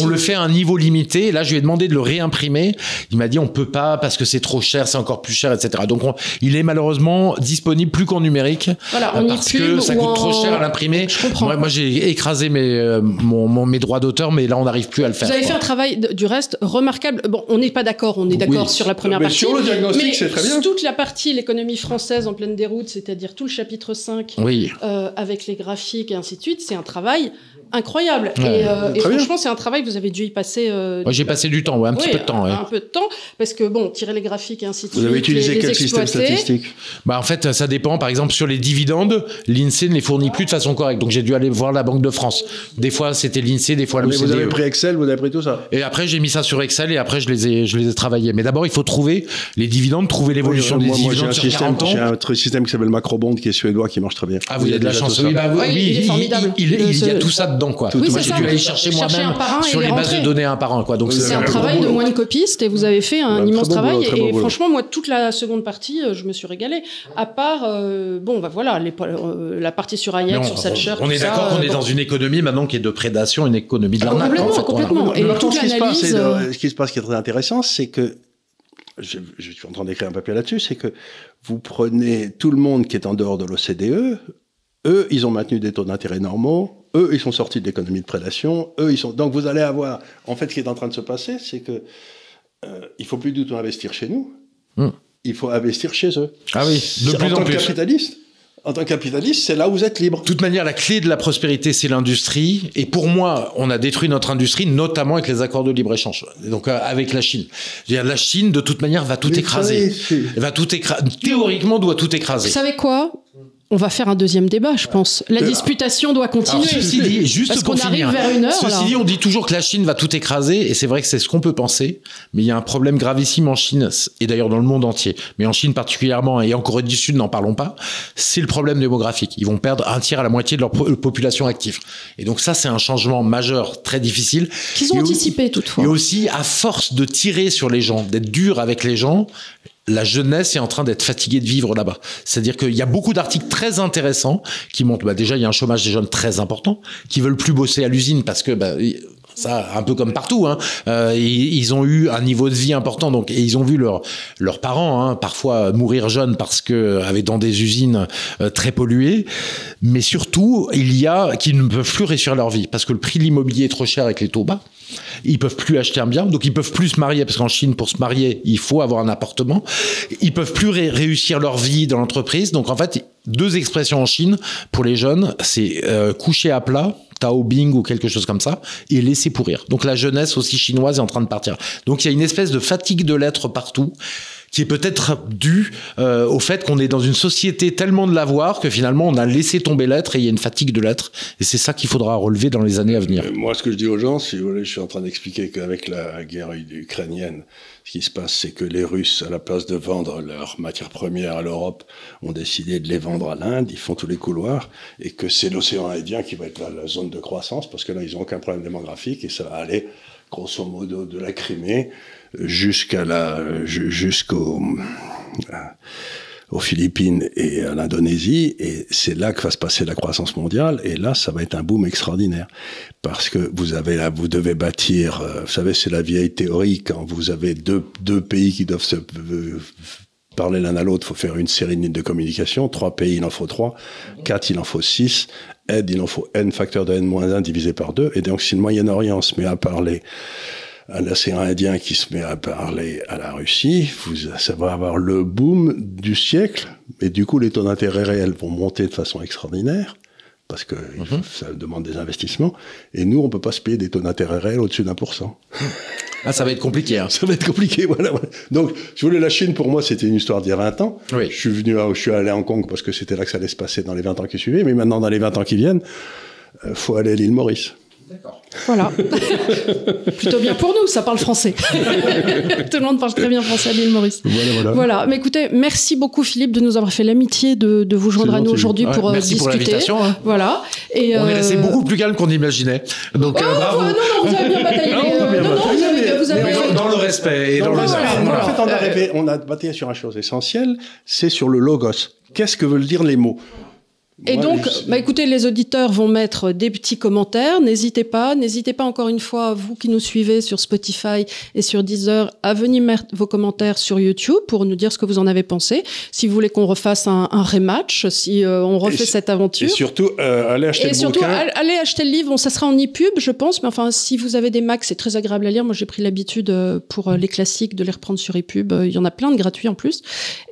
on le fait à un niveau limité. Là, je lui ai demandé de le réimprimer. Il m'a dit, on peut pas parce que c'est trop cher, c'est encore plus cher, etc. Donc on- il est malheureusement disponible plus qu'en numérique. Voilà, euh, en parce que ça coûte trop en- cher à l'imprimer. Moi, moi, j'ai écrasé mes, euh, mon, mon- mes droits d'auteur, mais là, on n'arrive plus à le faire. Vous avez quoi. fait un travail de- du reste remarquable. Bon, on n'est pas d'accord, on est d'accord Oui. sur la première Mais partie. sur le diagnostic, c'est très bien. toute la partie, l'économie française en pleine déroute, c'est-à-dire tout le chapitre 5, Oui. euh, avec les graphiques et ainsi de suite, c'est un travail incroyable. Ouais. et euh, et franchement, c'est un travail que vous avez dû y passer. euh, Moi, j'ai passé du temps, ouais, un petit peu de temps. ouais. Un peu de temps, parce que bon, tirer les graphiques et ainsi de Vous suite. avez utilisé les, les quel système statistique Bah en fait, ça dépend. Par exemple, sur les dividendes, l'INSEE ne les fournit plus de façon correcte. Donc j'ai dû aller voir la Banque de France. Des fois, c'était l'INSEE, des fois Mais vous avez l'OCDE. pris Excel, vous avez pris tout ça. Et après, j'ai mis ça sur Excel et après, je les ai, je les ai travaillés. Mais d'abord, il faut trouver les dividendes, trouver l'évolution Oui, des moi, moi, j'ai dividendes un sur système, 40 ans. j'ai un tr- système qui s'appelle Macrobond qui est suédois qui marche très bien. Ah, vous avez de la déjà chance. tout ça. Oui, bah, oui, il est formidable. Il, il- il y a tout ça dedans, quoi. Oui, Moi, j'ai dû aller chercher moi-même sur les bases de données un par un, quoi. Donc C'est un travail de moine copiste et vous avez fait un immense travail. et franchement, moi, toute la seconde partie, euh, je me suis régalée. À part, euh, bon, bah voilà, euh, la partie sur Hayek, sur Thatcher. on est d'accord qu'on est dans une économie maintenant qui est de prédation, une économie de l'arnaque. complètement. Et toute ce qui se passe, l'analyse, ce qui se passe qui est très intéressant, c'est que je, je suis en train d'écrire un papier là-dessus, c'est que vous prenez tout le monde qui est en dehors de l'OCDE, eux, ils ont maintenu des taux d'intérêt normaux, eux, ils sont sortis de l'économie de prédation, eux, ils sont. Donc vous allez avoir. En fait, ce qui est en train de se passer, c'est que euh, il faut plus du tout investir chez nous. Hmm. Il faut investir chez eux. Ah oui, de en plus tant en que plus. capitaliste, en tant que capitaliste, c'est là où vous êtes libre. De toute manière, la clé de la prospérité, c'est l'industrie. Et pour moi, on a détruit notre industrie, notamment avec les accords de libre-échange. Donc, euh, avec la Chine. La Chine, de toute manière, va tout écraser. va tout écraser. Théoriquement, doit tout écraser. Vous savez quoi? On va faire un deuxième débat, je pense. La disputation doit continuer. Alors, ceci dit, juste Parce qu'on arrive finir, vers une heure. Ceci dit, on dit toujours que la Chine va tout écraser, et c'est vrai que c'est ce qu'on peut penser, mais il y a un problème gravissime en Chine, et d'ailleurs dans le monde entier, mais en Chine particulièrement, et en Corée du Sud, n'en parlons pas, c'est le problème démographique. Ils vont perdre un tiers à la moitié de leur po- population active. Et donc ça, c'est un changement majeur, très difficile. Qu'ils ont Et anticipé toutefois. Et aussi, à force de tirer sur les gens, d'être dur avec les gens, la jeunesse est en train d'être fatiguée de vivre là-bas. C'est-à-dire qu'il y a beaucoup d'articles très intéressants qui montrent, bah, déjà, il y a un chômage des jeunes très important, qui veulent plus bosser à l'usine parce que, bah, ça un peu comme partout. Hein. Euh, ils, ont eu un niveau de vie important, donc et ils ont vu leurs parents hein, parfois mourir jeunes parce que avaient dans des usines euh, très polluées. Mais surtout, il y a qui ne peuvent plus réussir leur vie parce que le prix de l'immobilier est trop cher avec les taux bas. Ils peuvent plus acheter un bien, donc ils peuvent plus se marier parce qu'en Chine, pour se marier, il faut avoir un appartement. Ils peuvent plus ré réussir leur vie dans l'entreprise. Donc en fait, deux expressions en Chine pour les jeunes, c'est euh, coucher à plat Tao Bing ou quelque chose comme ça, et laisser pourrir. Donc la jeunesse aussi chinoise est en train de partir. Donc il y a une espèce de fatigue de l'être partout qui est peut-être due euh, au fait qu'on est dans une société tellement de l'avoir que finalement on a laissé tomber l'être et il y a une fatigue de l'être. Et c'est ça qu'il faudra relever dans les années à venir. Moi, ce que je dis aux gens, si vous voulez, je suis en train d'expliquer qu'avec la guerre ukrainienne, ce qui se passe, c'est que les Russes, à la place de vendre leurs matières premières à l'Europe, ont décidé de les vendre à l'Inde. Ils font tous les couloirs et que c'est l'océan Indien qui va être la, la zone de croissance parce que là, ils n'ont aucun problème démographique et ça va aller grosso modo de la Crimée jusqu'à la jusqu'au euh, aux Philippines et à l'Indonésie, et c'est là que va se passer la croissance mondiale, et là, ça va être un boom extraordinaire. Parce que vous avez là, vous devez bâtir, euh, vous savez, c'est la vieille théorie, quand vous avez deux, deux pays qui doivent se parler l'un à l'autre, faut faire une série de lignes de communication, trois pays, il en faut trois, quatre, il en faut six, aide, il en faut n facteur de n moins 1 divisé par deux, et donc si le Moyen-Orient se met à parler un océan Indien qui se met à parler à la Russie, vous, ça va avoir le boom du siècle, et du coup les taux d'intérêt réels vont monter de façon extraordinaire, parce que mhm. ça demande des investissements, et nous on peut pas se payer des taux d'intérêt réels au-dessus d'un pour cent. Ah, ça va être compliqué. Hein. Ça va être compliqué, voilà, Donc, si vous voulez, la Chine, pour moi, c'était une histoire d'il y a 20 ans. Oui. Je suis venu, je suis allé à Hong Kong parce que c'était là que ça allait se passer dans les 20 ans qui suivaient, mais maintenant, dans les 20 ans qui viennent, euh, faut aller à l'île Maurice. D'accord. Voilà. Plutôt bien pour nous, ça parle français. Tout le monde parle très bien français à l'île Maurice. Voilà, voilà. Voilà. Mais écoutez, merci beaucoup Philippe de nous avoir fait l'amitié de, de vous joindre à nous aujourd'hui Ouais, pour euh, merci pour discuter. l'invitation, hein. Voilà. Et On est euh, resté beaucoup plus calme qu'on imaginait. Donc, Oh, euh, bravo. non, non, vous avez bien bataillé. Non, Euh, bien non, non, bataillé, vous avez, mais- vous avez- mais Dans, dans le respect et dans le respect. voilà, en fait, on, est arrivé- on a bataillé sur une chose essentielle, c'est sur le logos. Qu'est-ce que veulent dire les mots? Et Moi, donc, je- bah, écoutez, les auditeurs vont mettre des petits commentaires. N'hésitez pas, n'hésitez pas encore une fois, vous qui nous suivez sur Spotify et sur Deezer, à venir mettre vos commentaires sur YouTube pour nous dire ce que vous en avez pensé. Si vous voulez qu'on refasse un, un rematch, si euh, on refait Et- cette Et aventure. surtout, euh, allez acheter Et le surtout, bouquin. all- allez acheter le livre. Bon, ça sera en e-pub, je pense, mais enfin, si vous avez des Macs, c'est très agréable à lire. Moi, j'ai pris l'habitude euh, pour euh, les classiques de les reprendre sur e-pub. Euh, Il y en a plein de gratuits en plus.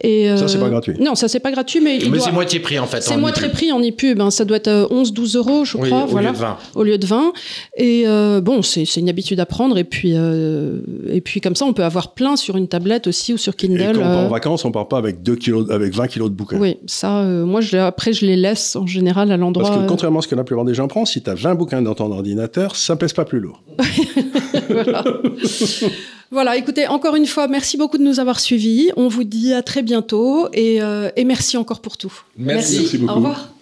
Et Ça, euh, c'est pas gratuit. Non, ça c'est pas gratuit, mais, Mais doit- c'est moitié prix en fait. c'est moitié e-pub. Prix en e-pub. hein. Ça doit être euh, 11-12 euros, je Oui, crois. au voilà lieu de 20. au lieu de 20. Et euh, bon, c'est une habitude à prendre. Et puis, euh, et puis comme ça, on peut avoir plein sur une tablette aussi ou sur Et Kindle. quand on part euh, en vacances, on part pas avec 2 kilos, avec 20 kilos de bouquins. oui, ça, euh, moi, je, après, je les laisse en général à l'endroit. Parce que euh, contrairement à ce que la plupart des gens pensent, si tu as 20 bouquins dans ton ordinateur, ça pèse pas plus lourd. voilà. voilà, écoutez, encore une fois, merci beaucoup de nous avoir suivis. On vous dit à très bientôt et, euh, et merci encore pour tout. Merci. Merci beaucoup. Au revoir.